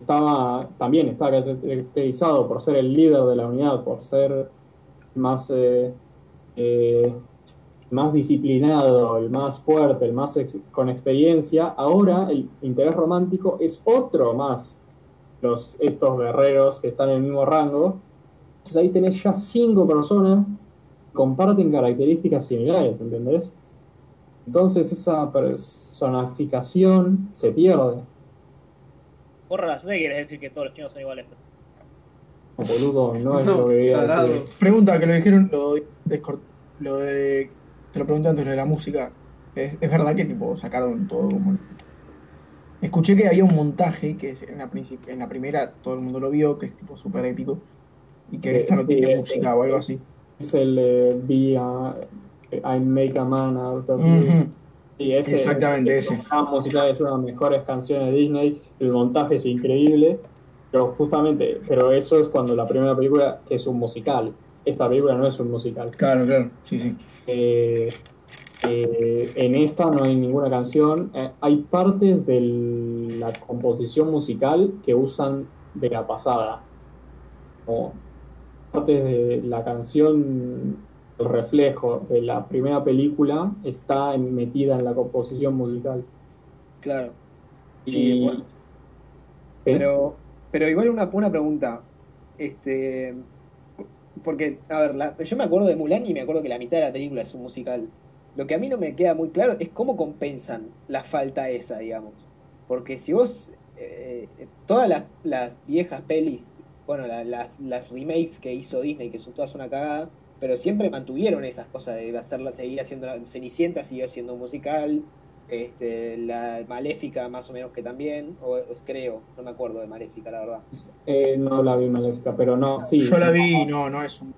Estaba. También estaba caracterizado por ser el líder de la unidad, por ser más. Eh, eh, más disciplinado, el más fuerte, el más con experiencia. Ahora el interés romántico es otro más. Los, estos guerreros que están en el mismo rango. Entonces ahí tenés ya cinco personas comparten características similares, ¿entendés? Entonces esa personificación se pierde. Porra, sé que quieres decir que todos los chinos son iguales. Boludo, no es lo que decir. Pregunta, que lo dijeron, lo, lo de... Te lo pregunté antes, lo de la música. ¿Es, es verdad que tipo sacaron todo como... Escuché que había un montaje que en la, en la primera todo el mundo lo vio, que es tipo súper épico, y que en esta no tiene música o algo así es el eh, I Make a Man Out of ese, Exactamente ese. musical es una de las mejores canciones de Disney, el montaje es increíble, pero justamente, pero eso es cuando la primera película es un musical. Esta película no es un musical. Claro, claro, sí, sí. Eh, eh, en esta no hay ninguna canción. Eh, hay partes de la composición musical que usan de la pasada. Como parte de la canción, el reflejo de la primera película, está metida en la composición musical. Claro. y, pero, pero igual una, una pregunta. Este, porque, a ver, yo me acuerdo de Mulan y me acuerdo que la mitad de la película es un musical. Lo que a mí no me queda muy claro es cómo compensan la falta esa, digamos. Porque si vos, eh, todas las, las, viejas pelis bueno, las, las remakes que hizo Disney, que son todas una cagada, pero siempre mantuvieron esas cosas de hacerla, seguir haciendo Cenicienta siguió siendo musical, este, la Maléfica más o menos que también, o, creo, no me acuerdo de Maléfica, la verdad. Eh, no la vi Maléfica, pero no, sí. Yo la vi, no, no es un...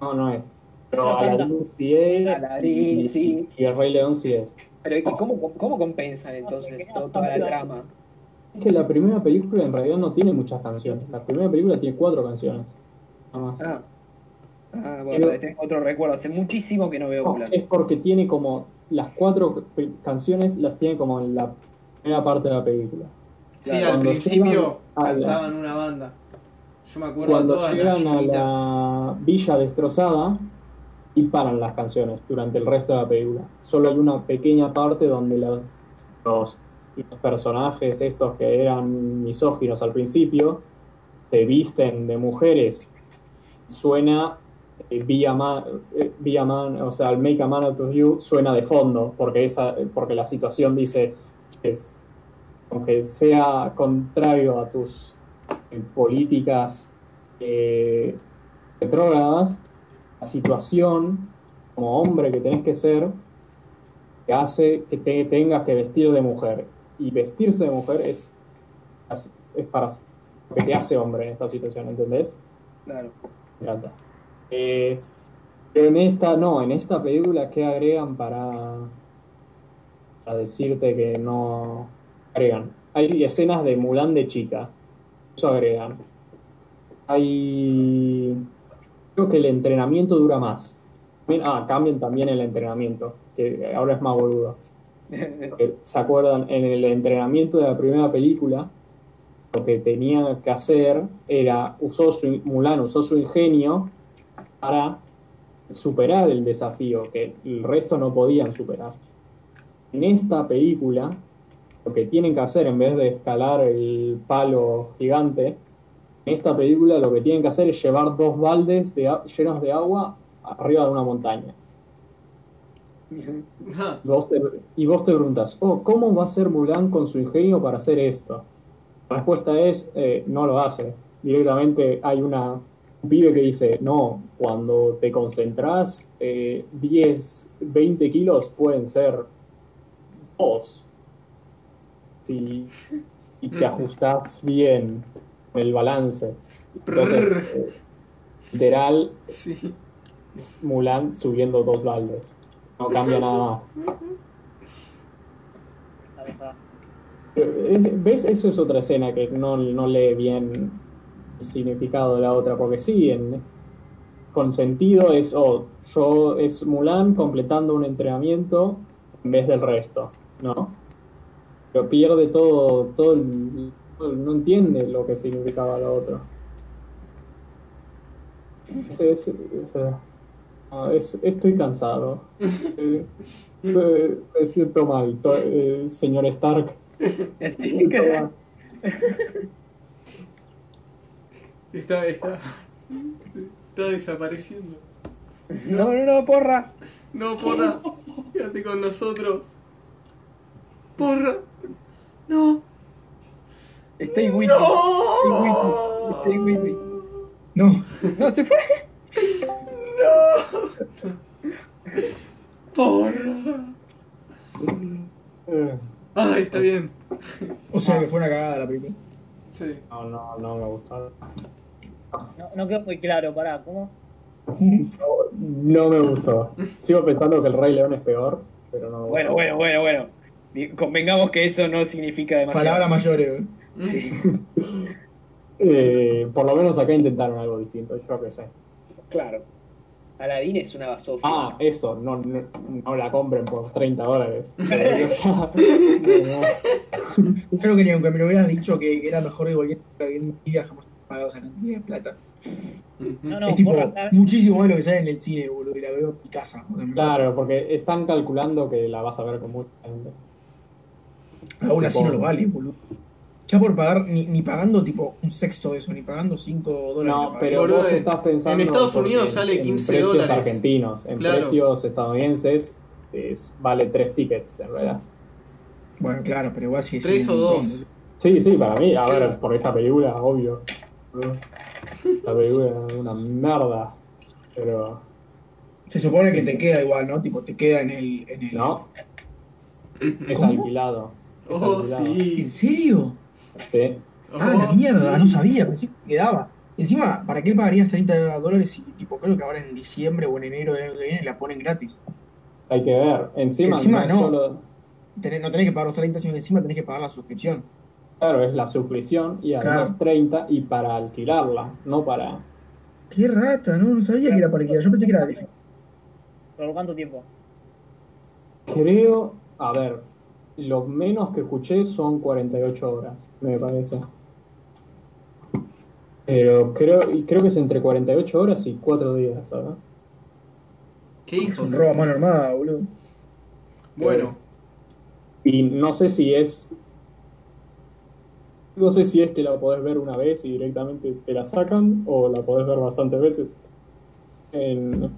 No, no es. Pero Aladdin sí es. Aladdin, y, sí. Y el Rey León sí es. Pero ¿y cómo, cómo compensan entonces toda la trama? Es que la primera película en realidad no tiene muchas canciones. La primera película tiene cuatro canciones. Nada más. Ah, ah bueno, tengo otro recuerdo. Hace muchísimo que no veo no, Es porque tiene como. Las cuatro canciones las tiene como en la primera parte de la película. Sí, al principio cantaban una banda. Yo me acuerdo cuando todas llegan a la villa destrozada y paran las canciones durante el resto de la película. Solo hay una pequeña parte donde los los personajes estos que eran misóginos al principio se visten de mujeres, suena eh, Via Man, eh, Man, o sea, el Make a Man Out of You suena de fondo, porque, esa, porque la situación dice, es, aunque sea contrario a tus eh, políticas eh, retrógradas, la situación como hombre que tenés que ser, que hace que te tengas que vestir de mujer y vestirse de mujer es, es para lo que te hace hombre en esta situación, ¿entendés? Claro. Me encanta. Eh, pero en esta, no, en esta película, ¿qué agregan para, para decirte que no agregan? Hay escenas de Mulan de chica, eso agregan. Hay. Creo que el entrenamiento dura más. Ah, cambian también el entrenamiento, que ahora es más boludo. [laughs] ¿Se acuerdan? En el entrenamiento de la primera película, lo que tenía que hacer era, usó su, Mulan usó su ingenio para superar el desafío que el resto no podían superar. En esta película, lo que tienen que hacer en vez de escalar el palo gigante, en esta película lo que tienen que hacer es llevar dos baldes llenos de agua arriba de una montaña. Y vos, te, preguntas, oh, ¿cómo va a ser Mulan con su ingenio para hacer esto? La respuesta es, eh, no lo hace. Directamente hay una, un pibe que dice, no, cuando te concentras, 10, 20 kilos pueden ser dos. y, y te ajustas bien el balance. Entonces, eh, literal, Sí. es Mulan subiendo dos baldes. No cambia nada más. Verdad. Eh, ¿Ves? Eso es otra escena que no, no lee bien significado de la otra, porque sí, en, con sentido es, oh, yo es Mulan completando un entrenamiento en vez del resto, ¿no? Pero pierde todo, todo, el- no entiende lo que significaba la otra. Es, es- es, eh, es- estoy cansado. [laughs] Eh, me siento mal, eh, señor Stark. [laughs] Está, está. Está desapareciendo. No, no, no, porra. No, porra. Quédate con nosotros. Porra. No. Estoy muy. No. Estoy muy. No, No, se fue. Porra. Eh, Ay, está bien. o sea que fue una cagada la película. Sí. No, no, no me gustó. No, no quedó muy claro, pará, ¿cómo? No me gustó. Sigo pensando que el Rey León es peor, pero no me gustó. Bueno, bueno, bueno, bueno. Convengamos que eso no significa demasiado. Palabras mayores, ¿eh? Sí, [laughs] Eh, por lo menos acá intentaron algo distinto, yo que sé. claro. Aladdin es una basofia. Ah, eso, no, no, no la compren por 30 dólares. [laughs] [laughs] Creo que ni aunque me lo hubieras dicho que era mejor que cualquier día jamás he pagado esa cantidad de plata. No, no, es tipo porra, muchísimo más lo que sale en el cine, boludo, y la veo en mi casa. Claro, porque están calculando que la vas a ver con mucha gente. Aún así no lo vale, boludo. Ya por pagar, ni, ni pagando tipo un sexto de eso, ni pagando 5 dólares. No, pero Boludo, vos en- estás pensando. en Estados Unidos sale en 15 precios dólares. argentinos, en Claro. precios estadounidenses es- vale 3 tickets, en realidad. Bueno, claro, pero igual sí es Tres un o montón, dos. boludo. Sí, sí, para mí, a ver, por esta película, obvio. La película es una merda, pero Se supone que te queda igual, ¿no? Tipo, te queda en el. En el... no. Es ¿Cómo? alquilado. Es Oh, alquilado. sí. ¿En serio? Sí. Ah, la mierda, sí. no sabía, pensé que quedaba. Encima, ¿para qué pagarías 30 dólares y tipo creo que ahora en diciembre o en enero del año que viene la ponen gratis? Hay que ver. Encima, Encima no, no. solo. Tenés- no tenés que pagar los 30, sino que encima tenés que pagar la suscripción. Claro, es la suscripción y además Claro. 30 y para alquilarla, no para. Qué rata, no, no sabía que era para alquilar. Yo pensé que era de ¿Por cuánto tiempo? Creo. A ver, lo menos que escuché son 48 horas, me parece. Pero creo, y creo que es entre 48 horas y 4 días, ¿sabes? ¿Qué Es hijo? un robo a mano armada, boludo. Bueno, Y no sé si es. No sé si es que la podés ver una vez y directamente te la sacan, o la podés ver bastantes veces. En,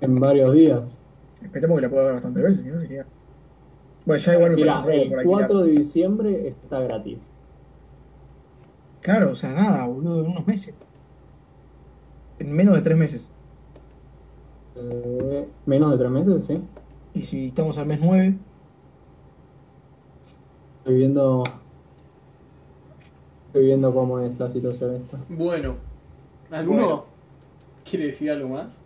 en varios días. Esperemos que la pueda ver bastantes veces, si no se queda. Bueno, ya igual me robo el por alquilar. 4 de diciembre está gratis. Claro, o sea, nada, boludo, en unos meses. En menos de tres meses. Eh, menos de 3 meses, sí. Y si estamos al mes 9, Estoy viendo. Estoy viendo cómo es la situación esta. bueno. ¿Alguno Bueno. quiere decir algo más?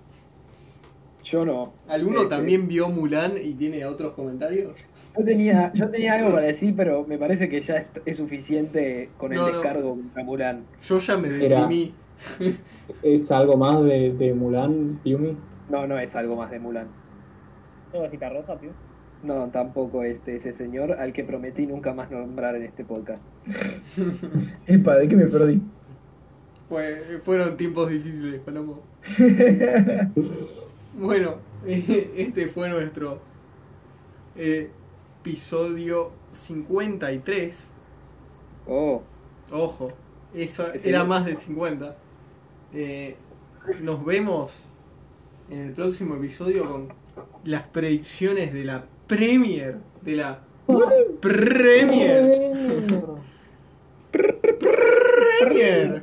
Yo no. ¿Alguno Eh, también vio Mulan y tiene otros comentarios? Yo tenía, yo tenía algo para decir, pero me parece que ya es, es suficiente con el No, descargo contra Mulan. Yo ya me deprimí. ¿Es algo más de, de Mulan, Yumi? No, no es algo más de Mulan. ¿Tengo cita rosa, tío? No, tampoco este ese señor al que prometí nunca más nombrar en este podcast. [laughs] epa, ¿de qué me perdí? Fue- fueron tiempos difíciles, Palomo. [laughs] Bueno, [laughs] este fue nuestro eh, episodio 53. Oh, Ojo, eso era más de 50. Eh, nos vemos en el próximo episodio con las predicciones de la Premier de la oh. Premier. Premier.